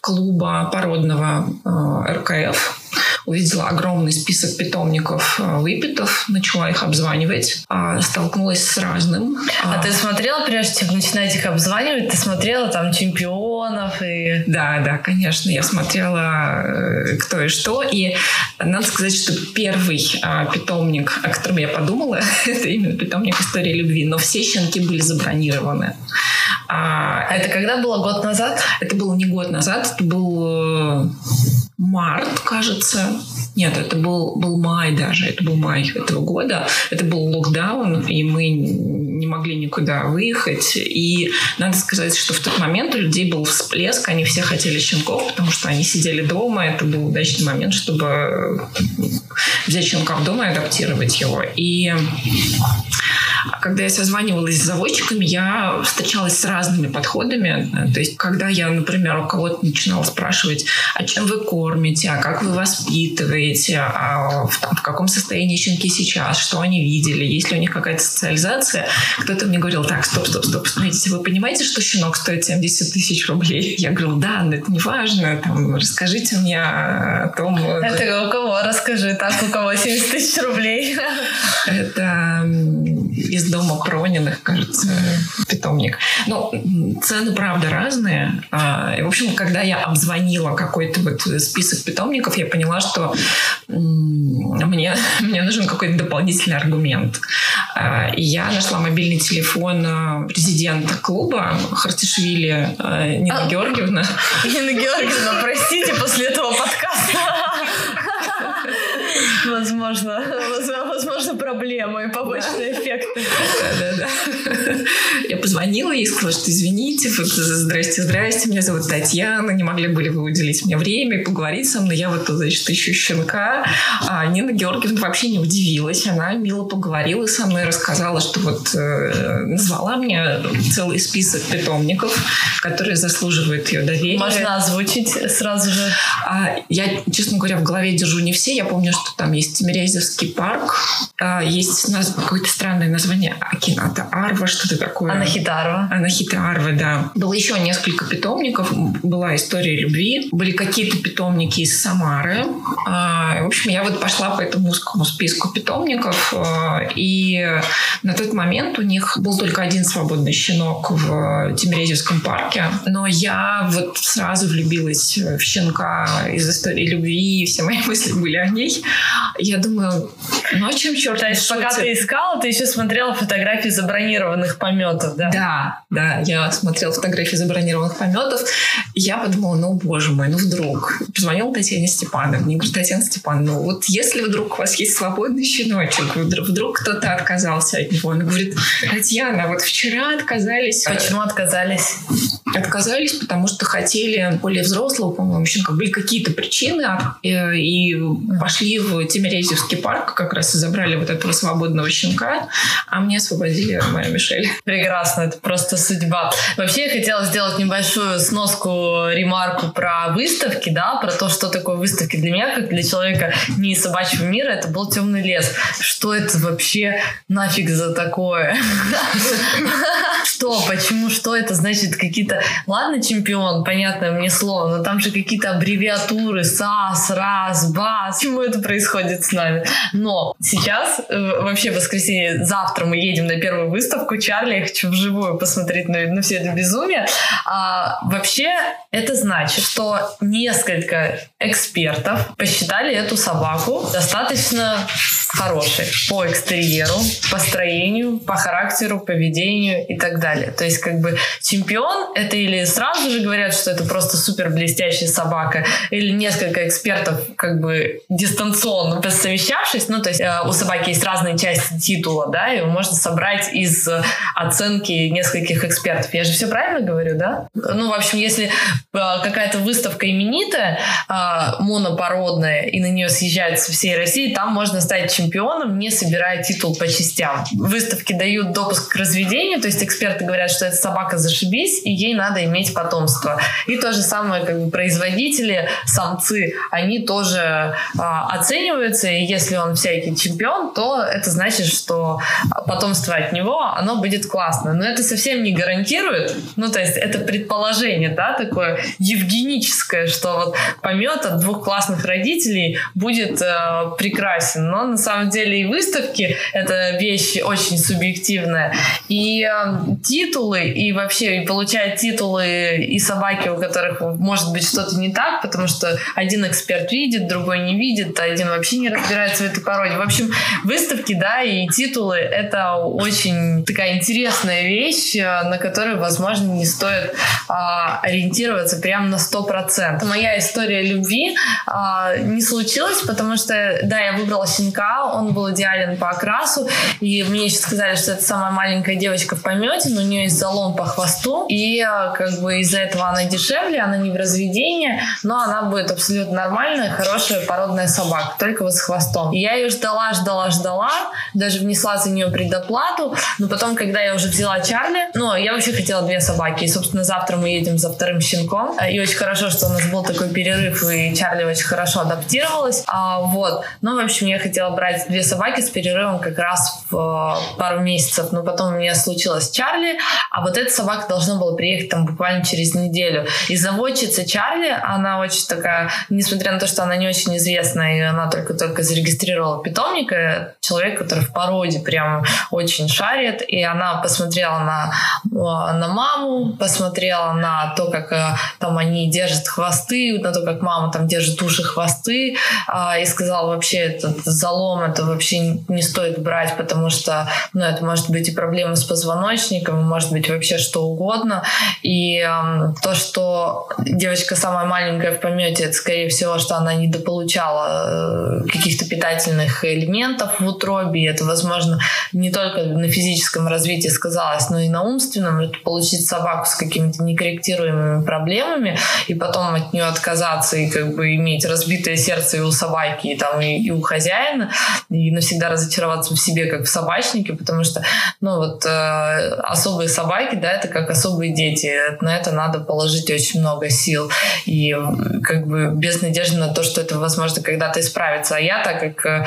клуба породного э, РКФ увидела огромный список питомников э, выпитов, начала их обзванивать, а, столкнулась с разным. А, а ты смотрела, прежде чем начинать их обзванивать, ты смотрела там чемпионов и... Да, да, конечно, я смотрела э, кто и что, и надо сказать, что первый а, питомник, о котором я подумала, это именно питомник истории любви, но все щенки были забронированы. А, это когда было? Год назад? Это было не год назад, это был э, март, кажется. Нет, это был, был май даже, это был май этого года. Это был локдаун, и мы не могли никуда выехать. И надо сказать, что в тот момент у людей был всплеск, они все хотели щенков, потому что они сидели дома. Это был удачный момент, чтобы взять щенка в дом и адаптировать его. И когда я созванивалась с заводчиками, я встречалась с разными подходами. То есть, когда я, например, у кого-то начинала спрашивать, а чем вы кормите, а как вы воспитываете, а в, в каком состоянии щенки сейчас, что они видели, есть ли у них какая-то социализация, кто-то мне говорил, так, стоп, стоп, стоп, смотрите, вы понимаете, что щенок стоит 70 тысяч рублей? Я говорю, да, но это не важно, там, расскажите мне о том... Это у кого? Расскажи, так, у кого 70 тысяч рублей? Это из дома Прониных, кажется, питомник. Но цены, правда, разные. А, в общем, когда я обзвонила какой-то вот список питомников, я поняла, что мне, мне нужен какой-то дополнительный аргумент. А, и я нашла мобильный телефон а, президента клуба Хартишвили Нина а, Георгиевна. Нина Георгиевна, простите, после этого подкаста возможно, возможно, проблемы, побочные эффекты. Да-да-да. Я позвонила ей и сказала, что извините, здрасте, здрасте, меня зовут Татьяна, не могли бы вы уделить мне время и поговорить со мной? Я вот, значит, ищу щенка. А Нина Георгиевна вообще не удивилась, она мило поговорила со мной, рассказала, что вот э, назвала мне целый список питомников, которые заслуживают ее доверия. Можно озвучить сразу же? А, я, честно говоря, в голове держу не все. Я помню, что там есть Тимирязевский парк, а, есть какое-то странное название Акината Арва, что-то такое. Анахитарва. Анахитарва, да. Было еще несколько питомников, была история любви, были какие-то питомники из Самары. А, в общем, я вот пошла по этому узкому списку питомников, а, и на тот момент у них был только один свободный щенок в Тимирязевском парке, но я вот сразу влюбилась в щенка из истории любви, все мои мысли были о ней. Я думаю, ну а чем черт То есть пока ты искала, ты еще смотрела фотографии забронированных пометов, да? Да, да, я смотрела фотографии забронированных пометов. Я подумала, ну, боже мой, ну вдруг. Позвонила Татьяне Степановне. Говорю, Татьяна Степановна, ну вот если вдруг у вас есть свободный щеночек, вдруг, вдруг кто-то отказался от него. Она говорит, Татьяна, вот вчера отказались. Почему отказались? Отказались, потому что хотели более взрослого, по-моему, щенка. Были какие-то причины, и пошли в Тимирязевский парк, как раз и забрали вот этого свободного щенка, а мне освободили моя Мишель. Прекрасно, это просто судьба. Вообще я хотела сделать небольшую сноску, ремарку про выставки, да, про то, что такое выставки для меня, как для человека не из собачьего мира, это был темный лес. Что это вообще нафиг за такое? Что? Почему? Что это значит? Какие-то ладно, чемпион, понятное мне слово, но там же какие-то аббревиатуры, САС, РАС, БАС. Почему это происходит с нами? Но сейчас, э, вообще в воскресенье, завтра мы едем на первую выставку Чарли, я хочу вживую посмотреть на, на все это безумие. А, вообще это значит, что несколько экспертов посчитали эту собаку достаточно хорошей по экстерьеру, по строению, по характеру, поведению и так далее. То есть как бы чемпион это или сразу же говорят, что это просто супер блестящая собака, или несколько экспертов как бы дистанционно посовещавшись, ну то есть э, у собаки есть разные части титула, да, его можно собрать из оценки нескольких экспертов. Я же все правильно говорю, да? Ну, в общем, если э, какая-то выставка именитая, э, монопородная, и на нее съезжают со всей России, там можно стать чемпионом, не собирая титул по частям. Выставки дают допуск к разведению, то есть эксперты говорят, что эта собака зашибись, и ей надо иметь потомство. И то же самое, как бы производители, самцы, они тоже а, оцениваются, и если он всякий чемпион, то это значит, что потомство от него, оно будет классно. Но это совсем не гарантирует, ну, то есть это предположение, да, такое евгеническое, что вот помет от двух классных родителей будет э, прекрасен, но на самом деле и выставки — это вещь очень субъективная. И э, титулы, и вообще и получать титулы и собаки, у которых может быть что-то не так, потому что один эксперт видит, другой не видит, а один вообще не разбирается в этой породе. В общем, выставки, да, и титулы — это очень такая интересная вещь, э, на которую, возможно, не стоит а, ориентироваться прямо на 100%. Моя история любви а, не случилась, потому что, да, я выбрала щенка, он был идеален по окрасу, и мне еще сказали, что это самая маленькая девочка в помете, но у нее есть залом по хвосту, и как бы из-за этого она дешевле, она не в разведении, но она будет абсолютно нормальная, хорошая породная собака, только вот с хвостом. Я ее ждала, ждала, ждала, даже внесла за нее предоплату, но потом, когда я уже взяла Чарли, ну, я вообще хотела две собаки, и, собственно, завтра мы едем за вторым щенком, и очень хорошо, что у нас был такой перерыв, и Чарли очень хорошо адаптировалась, а, вот, ну, в общем, я хотела брать две собаки с перерывом как раз в э, пару месяцев, но потом у меня случилось Чарли, а вот эта собака должна была приехать там буквально через неделю. И заводчица Чарли, она очень такая, несмотря на то, что она не очень известная, и она только-только зарегистрировала питомника, человек, который в породе прям очень шарит, и она посмотрела на, э, на маму, посмотрела на то, как э, там они держат хвосты, на то, как мама там держит уши, хвосты, а, и сказала вообще этот залом это вообще не стоит брать, потому что ну, это может быть и проблемы с позвоночником, может быть вообще что угодно. И э, то, что девочка самая маленькая в помете, это скорее всего, что она недополучала э, каких-то питательных элементов в утробе. Это, возможно, не только на физическом развитии сказалось, но и на умственном. Это получить собаку с какими-то некорректируемыми проблемами и потом от нее отказаться и как бы иметь разбитое сердце и у собаки, и, там, и, и у хозяина, и навсегда разочароваться в себе, как в собачнике, потому что, ну, вот э, особые собаки, да, это как особые дети. На это надо положить очень много сил. И как бы без надежды на то, что это, возможно, когда-то исправится. А я, так как, э,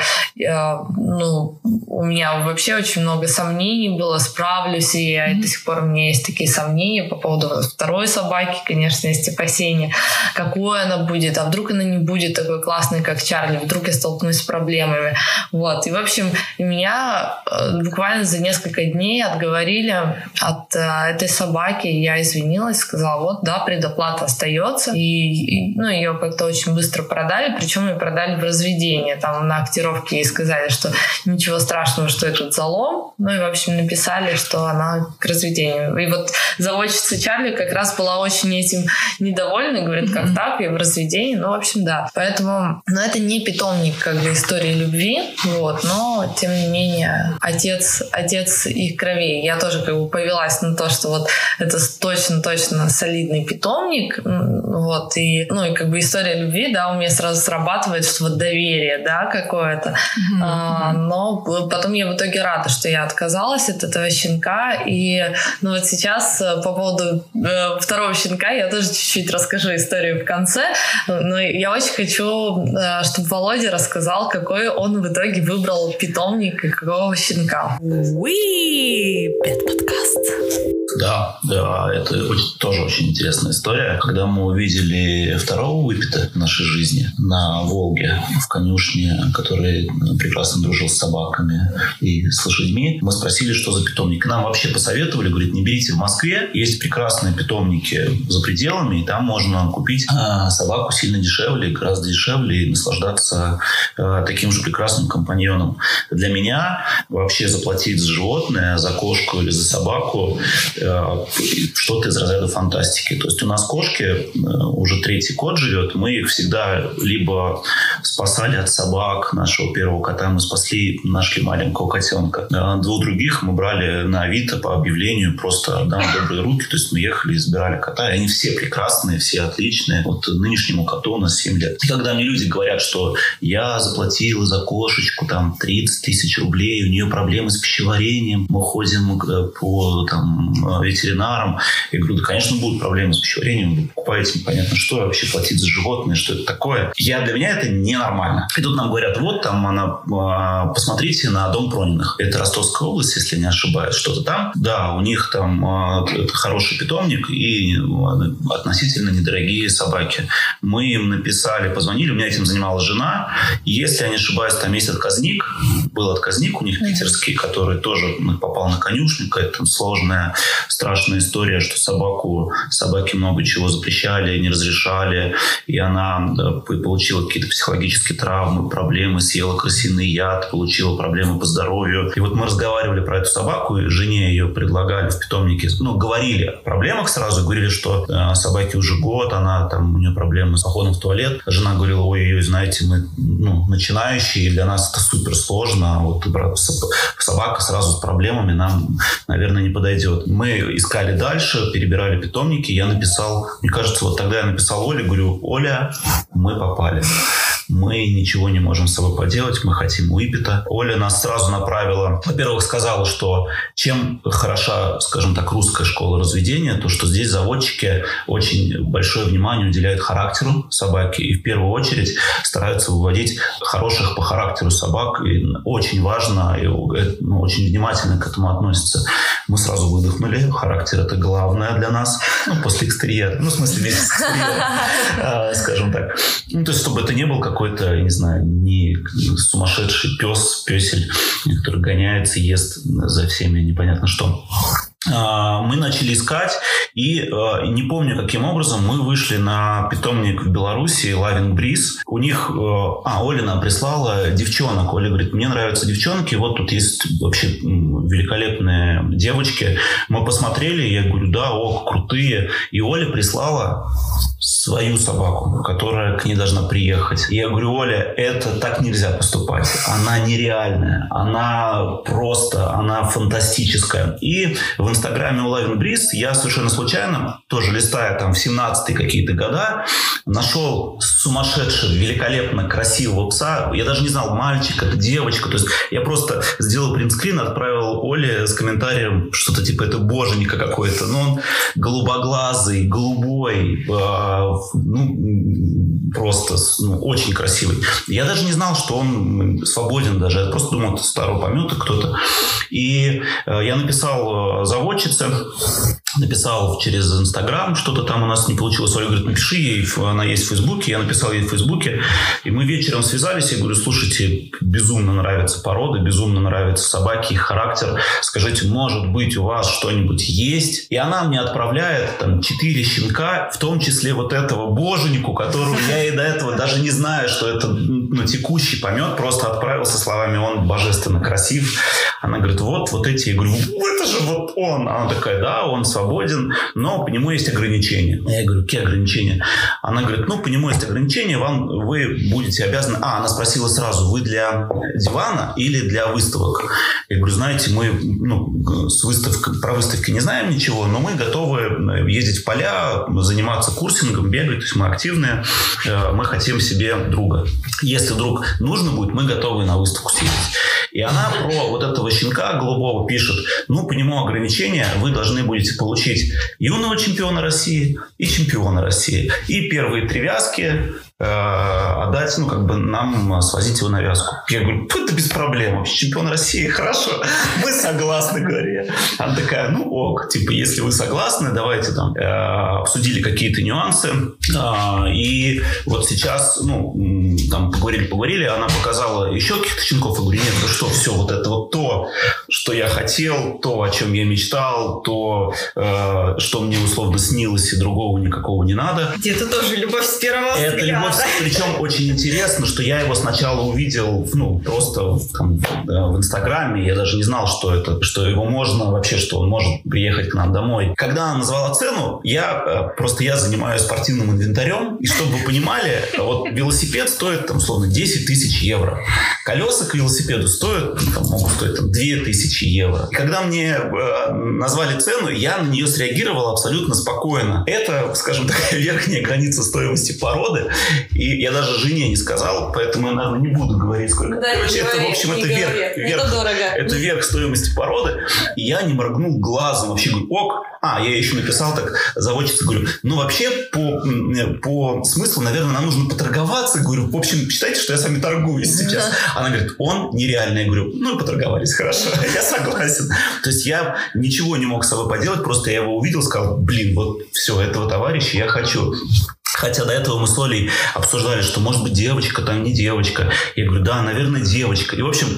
ну, у меня вообще очень много сомнений было, справлюсь, и я, до сих пор у меня есть такие сомнения по поводу второй собаки, конечно, есть опасения, какой она будет, а вдруг она не будет такой классной, как Чарли, вдруг я столкнусь с проблемами. Вот. И, в общем, меня э, буквально за несколько дней отговорили от э, этой собаки. Я извинилась, сказала, вот, да, предоплата остается. И, и ну, ее как-то очень быстро продали, причем ее продали в разведение. Там на актировке ей сказали, что ничего страшного, что этот залом. Ну и, в общем, написали, что она к разведению. И вот заводчица Чарли как раз была очень этим недовольна, говорит, как так, я в разведении. Ну, в общем, да. Поэтому, но это не питомник как бы истории любви, вот, но тем не менее отец, отец их кровей. Я тоже как бы повелась на то, что вот это точно-точно солидный питомник, вот, и, ну, и как бы история любви, да, у меня сразу срабатывает, что вот доверие, да, какое-то, mm-hmm. а, но потом я в итоге рада, что я отказалась от этого щенка, и, ну, вот сейчас э, по поводу э, второго щенка я тоже чуть-чуть расскажу историю в конце, но я очень хочу, э, чтобы Володя рассказал, какой он в итоге выбрал питомник и какого щенка. Уи, пет подкаст. Да, да, это это очень, тоже очень интересная история. Когда мы увидели второго выпита в нашей жизни на Волге, в конюшне, который прекрасно дружил с собаками и с лошадьми, мы спросили, что за питомник. Нам вообще посоветовали, говорит, не берите в Москве, есть прекрасные питомники за пределами, и там можно купить а, собаку сильно дешевле, гораздо дешевле, и наслаждаться а, таким же прекрасным компаньоном. Для меня вообще заплатить за животное, за кошку или за собаку а, что-то из разряда фантастики. То есть у нас кошки а, уже третий кот живет, мы их всегда либо спасали от собак, нашего первого кота мы спасли, нашли маленького котенка. Двух других мы брали на Авито по объявлению, просто дам добрые руки, то есть мы ехали и забирали кота, и они все прекрасные, все отличные. Вот нынешнему коту у нас 7 лет. И когда мне люди говорят, что я заплатил за кошечку там 30 тысяч рублей, у нее проблемы с пищеварением, мы ходим э, по там, ветеринарам, я говорю, да, конечно, будут проблемы с пищеварением, вы покупаете непонятно что, вообще платить за животное, что это такое. Я, для меня это ненормально. И тут нам говорят, вот там она, а, посмотрите на дом Прониных. Это Ростовская область, если не ошибаюсь, что-то там. Да, у них там а, хороший питомник и а, относительно недорогие собаки. Мы им написали, позвонили, у меня этим занималась жена. Если я не ошибаюсь, там есть отказник. Был отказник у них питерский, который тоже попал на конюшню. Какая-то сложная, страшная история, что собаку, собаке много чего запрещали, не разрешали. И она получила какие-то психологические травмы, проблемы, съела крысиный яд, получила проблемы по здоровью. И вот мы разговаривали про эту собаку, и жене ее предлагали в питомнике, ну, говорили о проблемах сразу, говорили, что э, собаке уже год, она там, у нее проблемы с походом в туалет. Жена говорила, ой-ой, знаете, мы ну, начинающие, для нас это супер сложно, а вот собака сразу с проблемами нам, наверное, не подойдет. Мы искали дальше, перебирали питомники, я написал, мне кажется, вот тогда я написал Оле, говорю, Оля, мы попали мы ничего не можем с собой поделать, мы хотим Уипета. Оля нас сразу направила, во-первых, сказала, что чем хороша, скажем так, русская школа разведения, то, что здесь заводчики очень большое внимание уделяют характеру собаки и в первую очередь стараются выводить хороших по характеру собак. И очень важно, и ну, очень внимательно к этому относятся. Мы сразу выдохнули, характер это главное для нас, ну, после экстерьера, ну, в смысле, вместе с экстерьером, скажем так. Ну, то есть, чтобы это не был какой-то, не знаю, не сумасшедший пес, песель, который гоняется, ест за всеми непонятно что. А, мы начали искать, и а, не помню, каким образом мы вышли на питомник в Беларуси, Лавин Бриз. У них, а, а, Оля нам прислала девчонок. Оля говорит, мне нравятся девчонки, вот тут есть вообще великолепные девочки. Мы посмотрели, я говорю, да, о, крутые. И Оля прислала свою собаку, которая к ней должна приехать. И я говорю, Оля, это так нельзя поступать. Она нереальная, она просто, она фантастическая. И в инстаграме у Лавин Бриз я совершенно случайно, тоже листая там в 17 какие-то года, нашел сумасшедшего, великолепно красивого пса. Я даже не знал, мальчик это, девочка. То есть я просто сделал принтскрин, отправил Оле с комментарием что-то типа это боженька какой-то. Но он голубоглазый, голубой, э, ну, просто ну, очень красивый. Я даже не знал, что он свободен даже. Я просто думал, это старый помета кто-то. И э, я написал завод э, заводчица, написал через Инстаграм, что-то там у нас не получилось. Оля говорит, напиши ей, она есть в Фейсбуке. Я написал ей в Фейсбуке. И мы вечером связались. Я говорю, слушайте, безумно нравятся породы, безумно нравятся собаки, их характер. Скажите, может быть, у вас что-нибудь есть? И она мне отправляет там четыре щенка, в том числе вот этого боженику, которого я и до этого даже не знаю, что это ну, текущий помет. Просто отправил со словами, он божественно красив. Она говорит, вот, вот эти. Я говорю, это же вот он. Она такая, да, он свободен, но по нему есть ограничения. Я говорю, какие ограничения? Она говорит, ну, по нему есть ограничения, вам вы будете обязаны... А, она спросила сразу, вы для дивана или для выставок? Я говорю, знаете, мы ну, с выставкой, про выставки не знаем ничего, но мы готовы ездить в поля, заниматься курсингом, бегать, то есть мы активные, э, мы хотим себе друга. Если вдруг нужно будет, мы готовы на выставку съездить. И она про вот этого щенка голубого пишет, ну, по нему ограничения, вы должны будете получить юного чемпиона России и чемпиона России. И первые три вязки отдать, ну, как бы нам свозить его на вязку. Я говорю, это без проблем, вообще чемпион России, хорошо, мы согласны, говорю Она такая, ну ок, типа, если вы согласны, давайте там э, обсудили какие-то нюансы. Э, и вот сейчас, ну, там поговорили, поговорили, она показала еще каких-то щенков. Я говорю, нет, ну что, все, вот это вот то, что я хотел, то, о чем я мечтал, то, э, что мне условно снилось, и другого никакого не надо. Где-то тоже любовь с первого это взгляда. Любовь, причем очень интересно, что я его сначала увидел, ну, просто там, в Инстаграме, я даже не знал, что это, что его можно вообще, что он может приехать к нам домой. Когда она назвала цену, я э, просто я занимаюсь спортивным инвентарем, и чтобы вы понимали, вот велосипед стоит там, условно, 10 тысяч евро. Колеса к велосипеду стоят, ну, там, могут стоить там, 2 тысячи евро. И когда мне э, назвали цену, я на нее среагировал абсолютно спокойно. Это, скажем, такая верхняя граница стоимости породы. И я даже жене не сказал, поэтому я, наверное, не буду говорить, сколько. Да, Короче, это, говори, в общем, это верх, говори. верх. Это дорого. Это верх стоимости породы. И я не моргнул глазом. Вообще говорю, ок. А, я еще написал так заводчице, говорю, ну вообще по, по смыслу, наверное, нам нужно поторговаться. Говорю, в общем, считайте, что я с вами торгуюсь сейчас. Она говорит, он нереальный. Я говорю, ну поторговались, хорошо, я согласен. То есть я ничего не мог с собой поделать, просто я его увидел, сказал, блин, вот все, этого товарища я хочу. Хотя до этого мы с Олей обсуждали, что может быть девочка, там не девочка. Я говорю, да, наверное, девочка. И, в общем,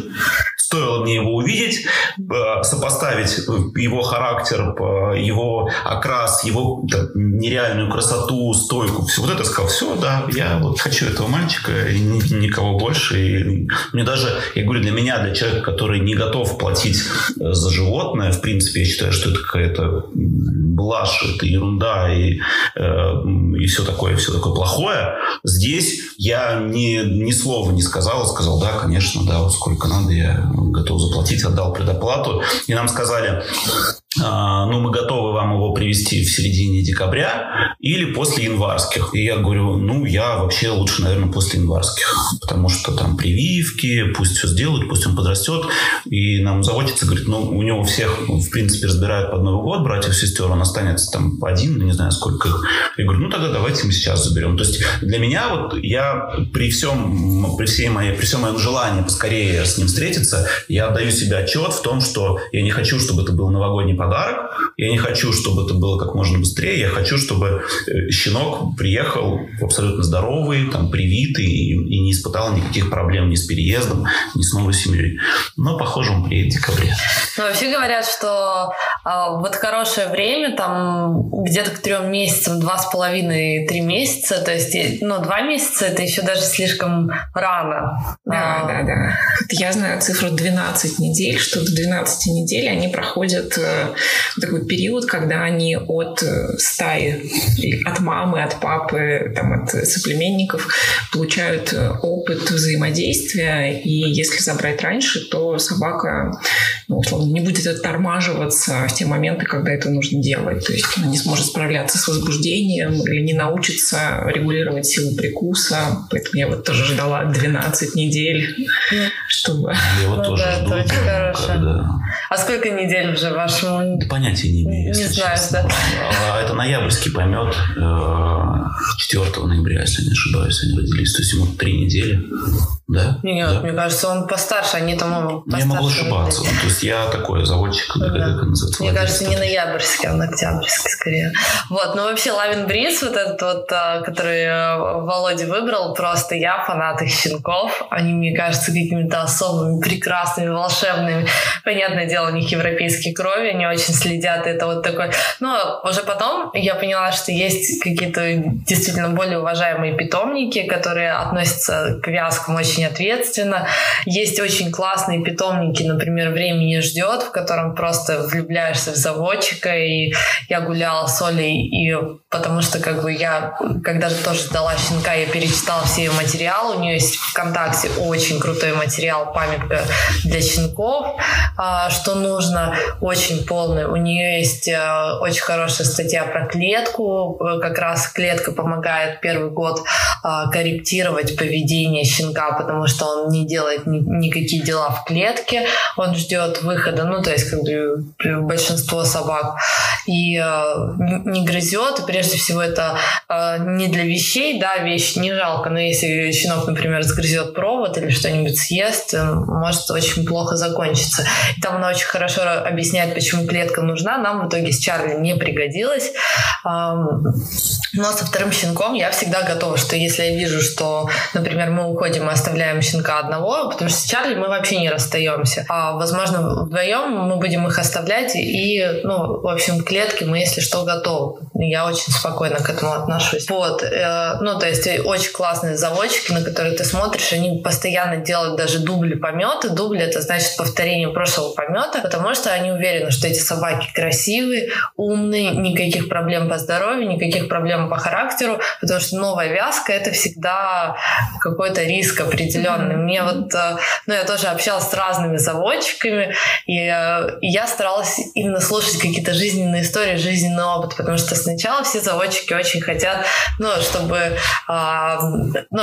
стоило мне его увидеть, э, сопоставить его характер, э, его окрас, его нереальную красоту, стойку, все вот это сказал, все, да, я вот хочу этого мальчика и ни- никого больше. И мне даже, я говорю, для меня, для человека, который не готов платить э, за животное, в принципе, я считаю, что это какая-то блажь, это ерунда и, э, и все такое, все такое плохое. Здесь я ни, ни слова не сказал, сказал, да, конечно, да, вот сколько надо, я готов заплатить, отдал предоплату. И нам сказали, а, ну, мы готовы вам его привезти в середине декабря или после январских. И я говорю, ну, я вообще лучше, наверное, после январских, потому что там прививки, пусть все сделают, пусть он подрастет. И нам заводчица говорит, ну, у него всех, в принципе, разбирают под Новый год, братьев, сестер, он останется там один, ну, не знаю, сколько их. Я говорю, ну, тогда давайте мы сейчас заберем. То есть для меня вот я при всем, при всей моей, при всем моем желании поскорее с ним встретиться, я отдаю себе отчет в том, что я не хочу, чтобы это был новогодний подарок, я не хочу, чтобы это было как можно быстрее, я хочу, чтобы э, щенок приехал абсолютно здоровый, там, привитый и, и не испытал никаких проблем ни с переездом, ни с новой семьей. Но, похоже, он приедет в декабре. Ну, вообще говорят, что а, вот хорошее время, там где-то к трем месяцам, два с половиной, три месяца, то есть, ну, два месяца это еще даже слишком рано. Да, А, да, да. Я знаю цифру 12 недель, что до 12 недель они проходят э, такой период, когда они от э, стаи, от мамы, от папы, там, от соплеменников получают э, опыт взаимодействия, и если забрать раньше, то собака ну, условно, не будет оттормаживаться в те моменты, когда это нужно делать. То есть она не сможет справляться с возбуждением или не научится регулировать силу прикуса. Поэтому я вот тоже ждала 12 недель, чтобы... Я вот Ну тоже хорошо. когда... А сколько недель уже вашему? Да понятия не имею, Не знаешь, честно. да? А, Это ноябрьский поймет. э, 4 ноября, если не ошибаюсь, они родились. То есть ему три недели. Да? Нет, Да. мне кажется, он постарше, они там Ну, постарше. Я могу ошибаться. выглядят. То есть я такой заводчик, как, Да. как называется? Мне кажется, не ноябрьский, а октябрьский скорее. Вот, но вообще Лавин Бриз, вот этот вот, а, который э, Володя выбрал, просто я фанат их щенков. Они, мне кажется, какими-то особыми, прекрасными, волшебными. Понятное дело, у них европейские крови, они очень следят. Это вот такой... Но уже потом я поняла, что есть какие-то действительно более уважаемые питомники, которые относятся к вязкам очень ответственно. Есть очень классные питомники, например, «Время не ждет», в котором просто влюбляешься в заводчика, и я гуляла с Олей, и потому что как бы я, когда тоже сдала щенка, я перечитала все ее материалы, у нее есть ВКонтакте очень крутой материал, памятка для щенков, а, что нужно, очень полный. У нее есть а, очень хорошая статья про клетку, э, как раз клетка помогает первый год а, корректировать поведение щенка, потому что он не делает ни- никакие дела в клетке, он ждет выхода, ну, то есть, как бы, большинство собак, и э, не грызет, и прежде всего это э, не для вещей, да, вещь не жалко, но если щенок, например, сгрызет провод или что-нибудь съест, э, может очень плохо закончиться. И там она очень хорошо объясняет, почему клетка нужна, нам в итоге с Чарли не пригодилась, но со вторым щенком я всегда готова, что если я вижу, что, например, мы уходим и оставляем щенка одного, потому что с Чарли мы вообще не расстаемся. А, возможно, вдвоем мы будем их оставлять, и, ну, в общем, клетки мы, если что, готовы. Я очень спокойно к этому отношусь. Вот. Э, ну, то есть очень классные заводчики, на которые ты смотришь, они постоянно делают даже дубли помета. Дубли — это значит повторение прошлого помета, потому что они уверены, что эти собаки красивые, умные, никаких проблем по здоровью, никаких проблем по характеру, потому что новая вязка — это всегда какой-то риск определенный. Мне вот, э, ну, я тоже общалась с разными заводчиками, и э, я старалась именно слушать какие-то жизненные истории, жизненный опыт, потому что сначала все заводчики очень хотят, ну, чтобы а, ну,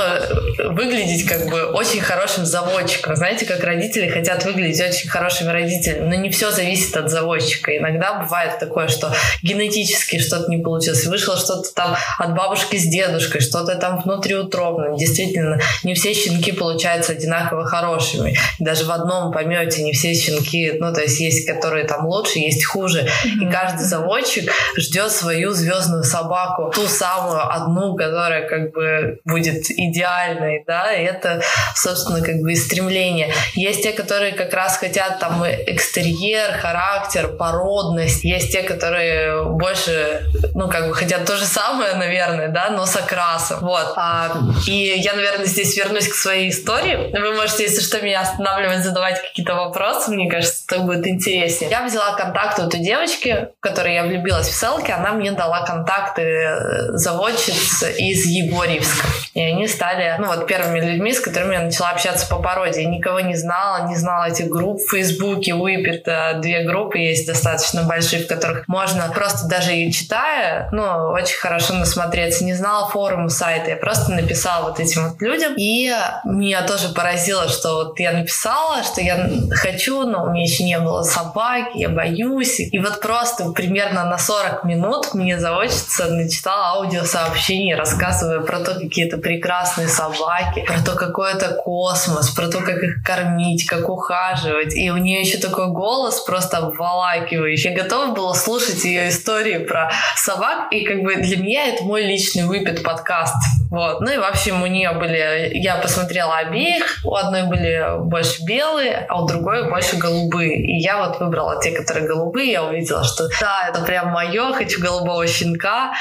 выглядеть как бы очень хорошим заводчиком. Знаете, как родители хотят выглядеть очень хорошими родителями, но не все зависит от заводчика. Иногда бывает такое, что генетически что-то не получилось, вышло что-то там от бабушки с дедушкой, что-то там внутриутробно. Действительно, не все щенки получаются одинаково хорошими. Даже в одном помете не все щенки, ну, то есть есть, которые там лучше, есть хуже. Mm-hmm. И каждый заводчик ждет свою звездную собаку, ту самую одну, которая как бы будет идеальной, да, и это, собственно, как бы и стремление. Есть те, которые как раз хотят там экстерьер, характер, породность. Есть те, которые больше, ну, как бы хотят то же самое, наверное, да, но с окрасом. Вот. А, и я, наверное, здесь вернусь к своей истории. Вы можете, если что, меня останавливать, задавать какие-то вопросы. Мне кажется, это будет интереснее. Я взяла контакты у той девочки, в которой я влюбилась в селке. Она мне дала контакты э, заводчиц из Егорьевска. И они стали, ну вот, первыми людьми, с которыми я начала общаться по породе. Я никого не знала, не знала этих групп в Фейсбуке, Уипет. Две группы есть достаточно большие, в которых можно просто даже и читая, ну, очень хорошо насмотреться. Не знала форуму сайта, я просто написала вот этим вот людям. И меня тоже поразило, что вот я написала, что я хочу, но у меня еще не было собаки, я боюсь. И вот просто примерно на 40 минут мне заочится начитала аудиосообщение, рассказывая про то, какие это прекрасные собаки, про то, какой это космос, про то, как их кормить, как ухаживать. И у нее еще такой голос просто обволакивающий. Я готова была слушать ее истории про собак, и как бы для меня это мой личный выпит подкаст. Вот. Ну и в общем у нее были, я посмотрела обеих, у одной были больше белые, а у другой больше голубые. И я вот выбрала те, которые голубые, я увидела, что да, это прям мое, хочу голубого щенка.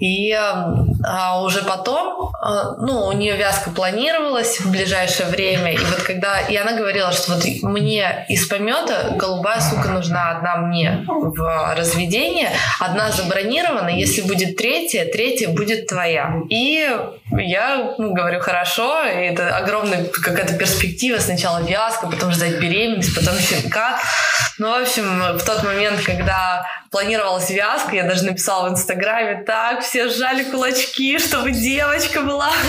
И а уже потом, ну, у нее вязка планировалась в ближайшее время. И вот когда, и она говорила, что вот мне из помета голубая сука нужна одна мне в разведение, одна забронирована, если будет третья, третья будет твоя. И я ну, говорю, хорошо, и это огромная какая-то перспектива. Сначала вязка, потом ждать беременность, потом щенка. Ну, в общем, в тот момент, когда планировалась вязка, я даже написала в Инстаграме, так, все сжали кулачки, чтобы девочка была.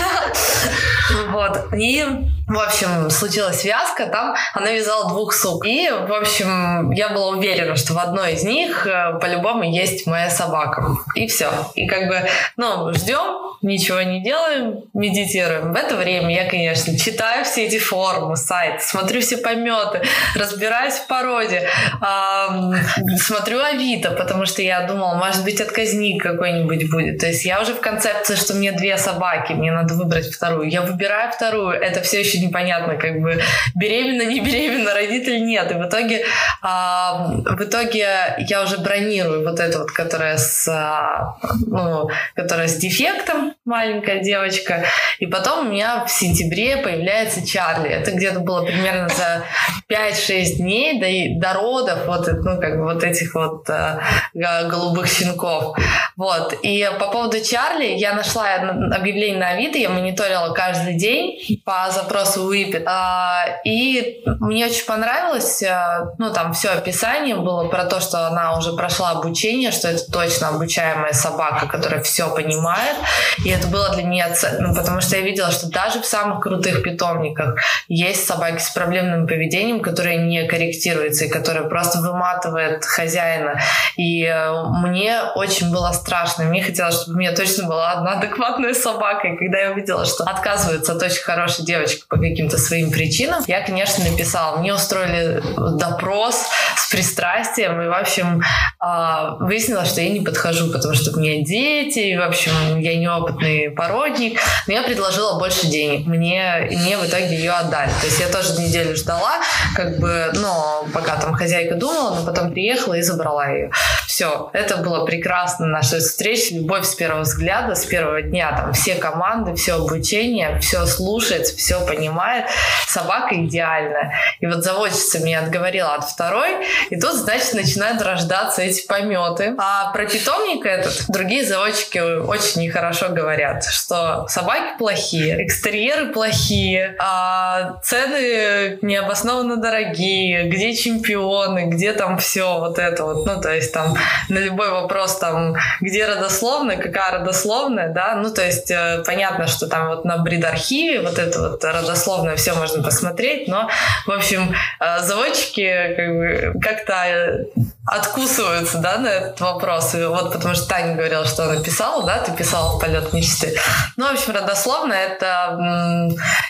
Вот. И в общем, случилась вязка, там она вязала двух сук. И, в общем, я была уверена, что в одной из них э, по-любому есть моя собака. И все. И как бы, ну, ждем, ничего не делаем, медитируем. В это время я, конечно, читаю все эти форумы, сайты, смотрю все пометы, разбираюсь в породе, эм, смотрю Авито, потому что я думала, может быть, отказник какой-нибудь будет. То есть я уже в концепции, что мне две собаки, мне надо выбрать вторую. Я выбираю вторую. Это все еще очень непонятно, как бы беременна, не беременна, родитель нет. И в итоге, а, в итоге я уже бронирую вот эту вот, которая с, а, ну, которая с дефектом, маленькая девочка. И потом у меня в сентябре появляется Чарли. Это где-то было примерно за 5-6 дней до, до родов вот, ну, как бы вот этих вот а, голубых щенков. Вот. И по поводу Чарли я нашла объявление на Авито, я мониторила каждый день по запросу запрос в Whippet. А, и мне очень понравилось, а, ну, там все описание было про то, что она уже прошла обучение, что это точно обучаемая собака, которая все понимает. И это было для меня ценно, ну, потому что я видела, что даже в самых крутых питомниках есть собаки с проблемным поведением, которые не корректируются и которые просто выматывают хозяина. И э, мне очень было страшно. Мне хотелось, чтобы у меня точно была одна адекватная собака. И когда я увидела, что отказывается от очень хорошей девочки по каким-то своим причинам, я, конечно, написала. Мне устроили допрос с пристрастием. И, в общем, а, выяснилось, что я не подхожу, потому что у меня дети, и, в общем, я неопытный породник. Но я предложила больше денег. Мне, мне в итоге ее отдали. То есть я тоже неделю ждала, как бы, ну, пока там хозяйка думала, но потом приехала и забрала ее. Все, это было прекрасно, наша встреча, любовь с первого взгляда, с первого дня, там, все команды, все обучение, все слушает, все понимает. Собака идеальная. И вот заводчица меня отговорила от второй, и тут, значит, начинают рождаться эти пометы. А про питомника этот другие заводчики очень нехорошо говорят, что собаки плохие, экстерьеры плохие, а цены необоснованно дорогие, где чемпионы, где там все вот это вот, ну, то есть там на любой вопрос там, где родословная, какая родословная, да, ну, то есть э, понятно, что там вот на брид-архиве вот это вот родословное все можно посмотреть, но, в общем, э, заводчики как-то откусываются, да, на этот вопрос. И вот потому что Таня говорила, что она писала, да, ты писала в полет мечты. Ну, в общем, родословно это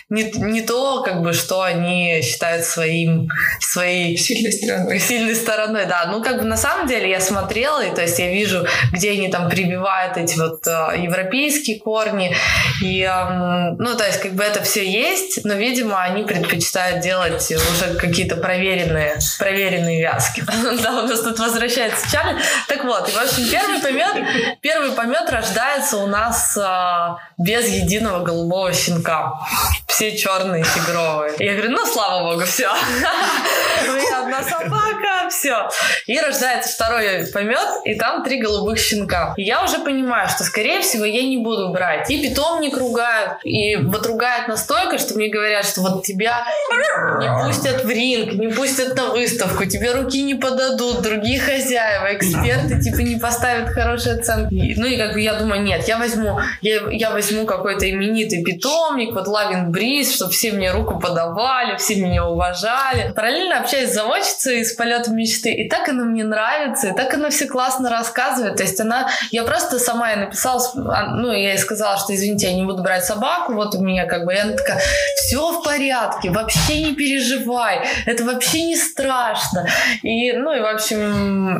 не, не то, как бы, что они считают своим, своей сильной стороной. Сильной стороной, да. Ну, как бы на самом деле я смотрела, и то есть я вижу, где они там прививают эти вот э, европейские корни. И, э, ну, то есть как бы это все есть, но, видимо, они предпочитают делать уже какие-то проверенные, проверенные вязки. Да, у нас тут возвращается Чарли. Так вот, и, в общем, первый помет, первый помет рождается у нас э, без единого голубого щенка. Все черные, тигровые. И я говорю, ну, слава богу, все. У меня одна собака, все. И рождается второй помет, и там три голубых щенка. И я уже понимаю, что, скорее всего, я не буду брать. И питомник ругают, и вот ругают настолько, что мне говорят, что вот тебя не пустят в ринг, не пустят на выставку, тебе руки не подадут, другие хозяева, эксперты типа не поставят хорошие оценки. Ну и как бы я думаю, нет, я возьму, я, я возьму какой-то именитый питомник, вот Лавин Бриз, чтобы все мне руку подавали, все меня уважали. Параллельно общаюсь с заводчицей из полета мечты, и так она мне нравится, и так она все классно рассказывает. То есть она, я просто сама ей написала, а, ну, я ей сказала, что извините, я не буду брать собаку, вот у меня как бы, и она такая, все в порядке, вообще не переживай, это вообще не страшно. И, ну, и, в общем,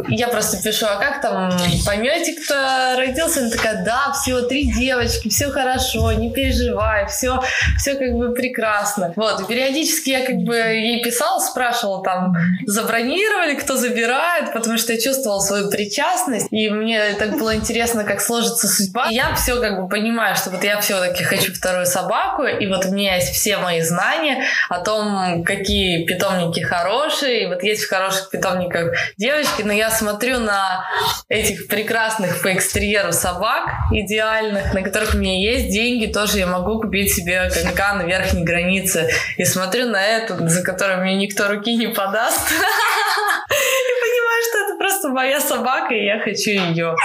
я просто пишу, а как там, пометик-то родился? Она такая, да, все, три девочки, все хорошо, не переживай, все, все как бы прекрасно. Вот, и периодически я как бы ей писала, спрашивала там, забронировали, кто забирает, потому что я чувствовала свою причастность, и мне так было интересно, как сложится судьба. И я все как бы понимаю, что вот я все-таки хочу вторую собаку, и вот у меня есть все мои знания о том, какие питомники хорошие, и вот есть в хороших питомниках девочки, но я смотрю на этих прекрасных по экстерьеру собак идеальных, на которых у меня есть деньги, тоже я могу купить себе конька на верхней границе, и смотрю на эту, за которой мне никто руки не подаст, и понимаю, что это просто моя собака, и я хочу ее.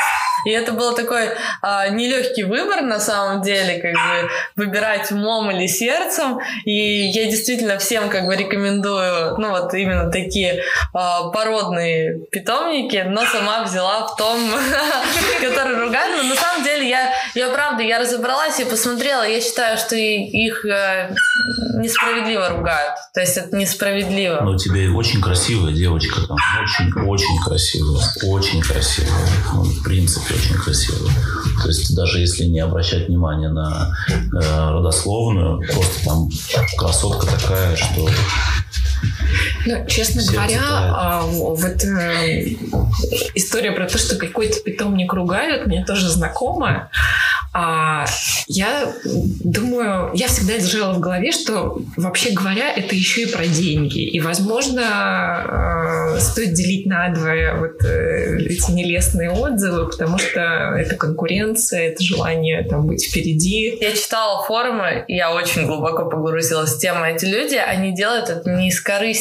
И это был такой а, нелегкий выбор на самом деле, как бы выбирать умом или сердцем. И я действительно всем как бы рекомендую, ну вот именно такие а, породные питомники, но сама взяла в том, который ругает. Но на самом деле я, я правда, я разобралась и посмотрела, я считаю, что их э, несправедливо ругают. То есть это несправедливо. Но у тебя очень красивая девочка там. Очень-очень красивая. Очень красивая. В принципе, очень красивая. То есть даже если не обращать внимания на э, родословную, просто там красотка такая, что ну, честно говоря, а, вот э, история про то, что какой-то питомник ругают, мне тоже знакомая. А я думаю, я всегда держала в голове, что вообще говоря, это еще и про деньги. И, возможно, э, стоит делить на двое вот э, эти нелестные отзывы, потому что это конкуренция, это желание там быть впереди. Я читала форумы, и я очень глубоко погрузилась в тему. Эти люди, они делают это не из корысти.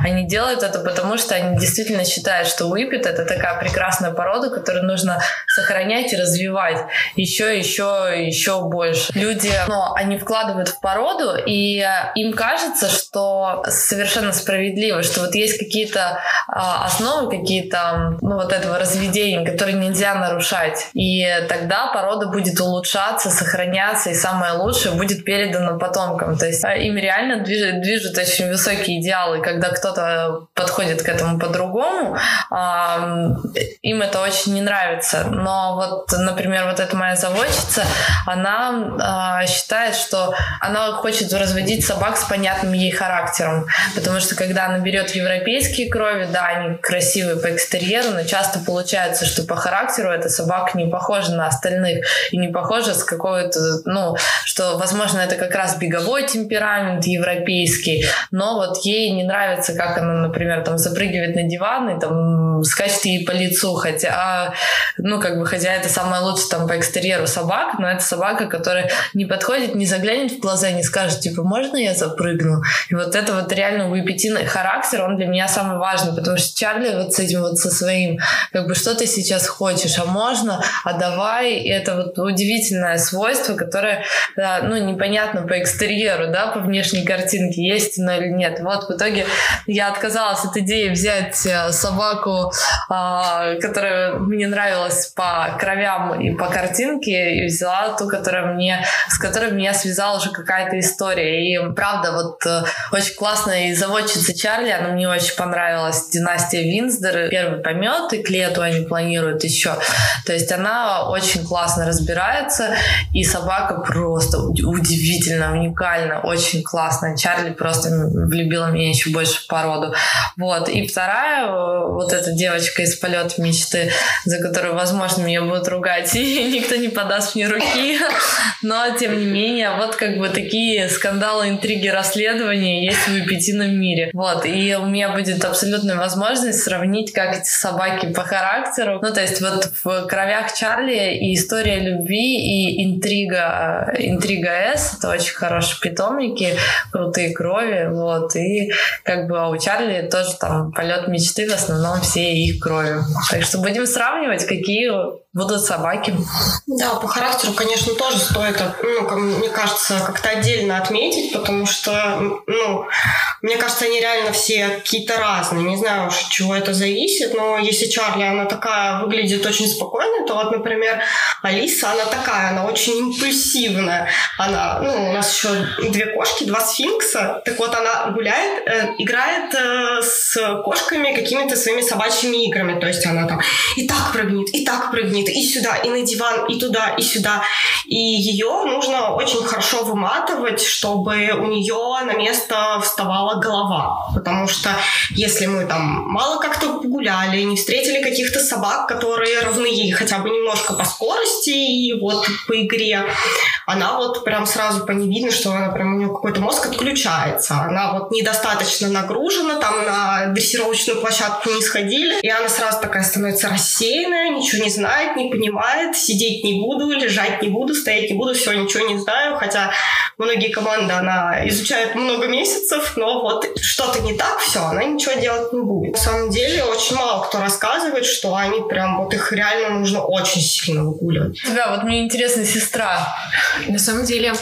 Они делают это потому, что они действительно считают, что Whippet — это такая прекрасная порода, которую нужно сохранять и развивать еще, еще, еще больше. Люди, ну, они вкладывают в породу, и им кажется, что совершенно справедливо, что вот есть какие-то а, основы, какие-то, ну, вот этого разведения, которые нельзя нарушать. И тогда порода будет улучшаться, сохраняться, и самое лучшее будет передано потомкам. То есть а, им реально движут, движут очень высокие идеалы. Когда кто-то подходит к этому по-другому, им это очень не нравится. Но вот, например, вот эта моя заводчица, она э, считает, что она хочет разводить собак с понятным ей характером. Потому что когда она берет европейские крови, да, они красивые по экстерьеру, но часто получается, что по характеру эта собака не похожа на остальных и не похожа с какой-то, ну, что, возможно, это как раз беговой темперамент европейский, но вот ей не нравится, как она, например, там запрыгивает на диван и там скачет ей по лицу, хотя, ну, как бы, хотя это самое лучшее там по экстерьеру собак, но это собака, которая не подходит, не заглянет в глаза, не скажет, типа, можно я запрыгну? И вот это вот реально эпитина характер, он для меня самый важный, потому что Чарли вот с этим вот со своим, как бы, что ты сейчас хочешь, а можно, а давай, и это вот удивительное свойство, которое, да, ну, непонятно по экстерьеру, да, по внешней картинке, есть оно или нет. Вот в итоге я отказалась от идеи взять э, собаку, а, которая мне нравилась по кровям и по картинке, и взяла ту, которая мне, с которой меня связала уже какая-то история. И правда, вот э, очень классная и заводчица Чарли, она мне очень понравилась, династия Винсдер, первый помет, и к лету они планируют еще. То есть она очень классно разбирается, и собака просто удивительно, уникально, очень классная. Чарли просто влюбила меня еще больше в породу. Вот. И вторая, э, вот эта девочка из полета мечты, за которую, возможно, меня будут ругать, и никто не подаст мне руки. Но, тем не менее, вот как бы такие скандалы, интриги, расследования есть в эпитином мире. Вот. И у меня будет абсолютная возможность сравнить, как эти собаки по характеру. Ну, то есть вот в кровях Чарли и история любви, и интрига, интрига С, это очень хорошие питомники, крутые крови, вот, и как бы у Чарли тоже там полет мечты, в основном все их кровью. Так что будем сравнивать, какие будут собаки. Да, по характеру, конечно, тоже стоит, ну, мне кажется, как-то отдельно отметить, потому что, ну, мне кажется, они реально все какие-то разные. Не знаю уж, от чего это зависит, но если Чарли, она такая выглядит очень спокойно, то вот, например, Алиса, она такая, она очень импульсивная. Она, ну, у нас еще две кошки, два сфинкса. Так вот, она гуляет, э, играет э, с кошками какими-то своими собачьими играми. То есть она там и так прыгнет, и так прыгнет, и сюда, и на диван, и туда, и сюда. И ее нужно очень хорошо выматывать, чтобы у нее на место вставала голова. Потому что если мы там мало как-то погуляли, не встретили каких-то собак, которые равны ей хотя бы немножко по скорости и вот по игре, она вот прям сразу по ней видно, что она прям у нее какой-то мозг отключается. Она вот недостаточно нагружена, там на дрессировочную площадку не сходили, и она сразу такая становится рассеянная, ничего не знает, не понимает, сидеть не буду, лежать не буду, стоять не буду, все, ничего не знаю, хотя многие команды она изучает много месяцев, но вот что-то не так, все, она ничего делать не будет. На самом деле очень мало кто рассказывает, что они прям, вот их реально нужно очень сильно выгуливать. Да, вот мне интересна сестра. На самом деле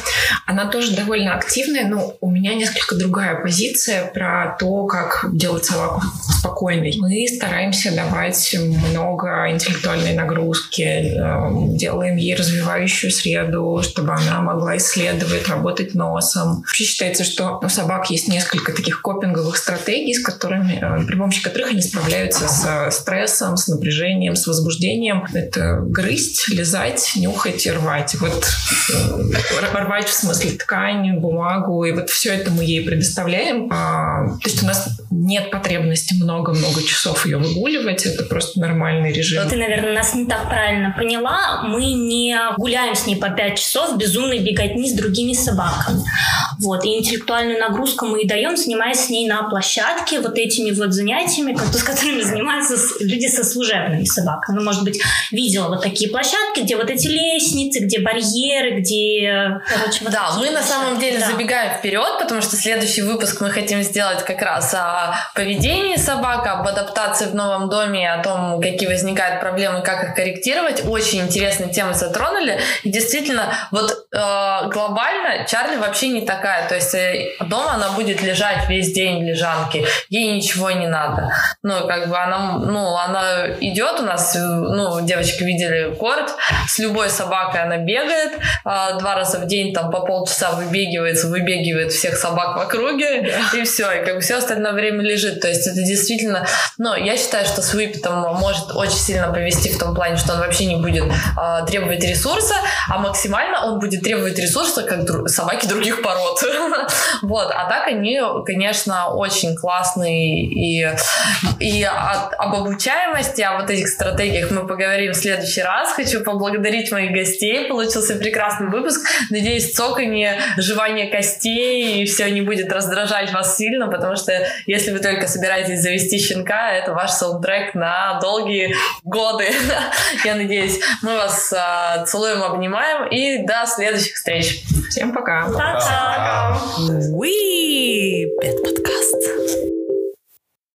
она тоже довольно активная, но у меня несколько другая позиция про то, как делать собаку спокойной. Мы стараемся давать много интеллектуальной нагрузки, эм, делаем ей развивающую среду, чтобы она могла исследовать, работать носом. Вообще считается, что у собак есть несколько таких копинговых стратегий, с которыми, э, при помощи которых они справляются с стрессом, с напряжением, с возбуждением. Это грызть, лизать, нюхать и рвать. Вот э, рвать в смысле ткань, бумагу, и вот все это мы ей предоставляем. А, то есть у нас нет потребности много много-много часов ее выгуливать. Это просто нормальный режим. Ты, наверное, нас не так правильно поняла. Мы не гуляем с ней по 5 часов безумной беготни с другими собаками. Вот. И интеллектуальную нагрузку мы и даем, занимаясь с ней на площадке вот этими вот занятиями, с которыми занимаются люди со служебными собаками. Ну, может быть, видела вот такие площадки, где вот эти лестницы, где барьеры, где... Короче, вот да, мы на самом деле да. забегаем вперед, потому что следующий выпуск мы хотим сделать как раз о поведении собак, об адаптации в новом доме, о том, какие возникают проблемы, как их корректировать. Очень интересные темы затронули. И действительно, вот э, глобально Чарли вообще не такая. То есть э, дома она будет лежать весь день в лежанке, ей ничего не надо. Ну, как бы она, ну, она идет у нас, ну, девочки видели корт, с любой собакой она бегает, э, два раза в день там по полчаса выбегивается, выбегивает всех собак в округе, да. и все, и как бы все остальное время лежит. То есть это действительно, ну, я считаю, что с выпитом может очень сильно повести в том плане, что он вообще не будет э, требовать ресурса, а максимально он будет требовать ресурса, как дру- собаки других пород. вот, а так они, конечно, очень классные и, и от, об обучаемости, о вот этих стратегиях мы поговорим в следующий раз. Хочу поблагодарить моих гостей, получился прекрасный выпуск. Надеюсь, цоканье, жевание костей и все не будет раздражать вас сильно, потому что если вы только собираетесь завести щенка, это ваш саундтрек на долгие годы. Я надеюсь, мы вас а, целуем, обнимаем и до следующих встреч. Всем пока. Пока. Уи, подкаст.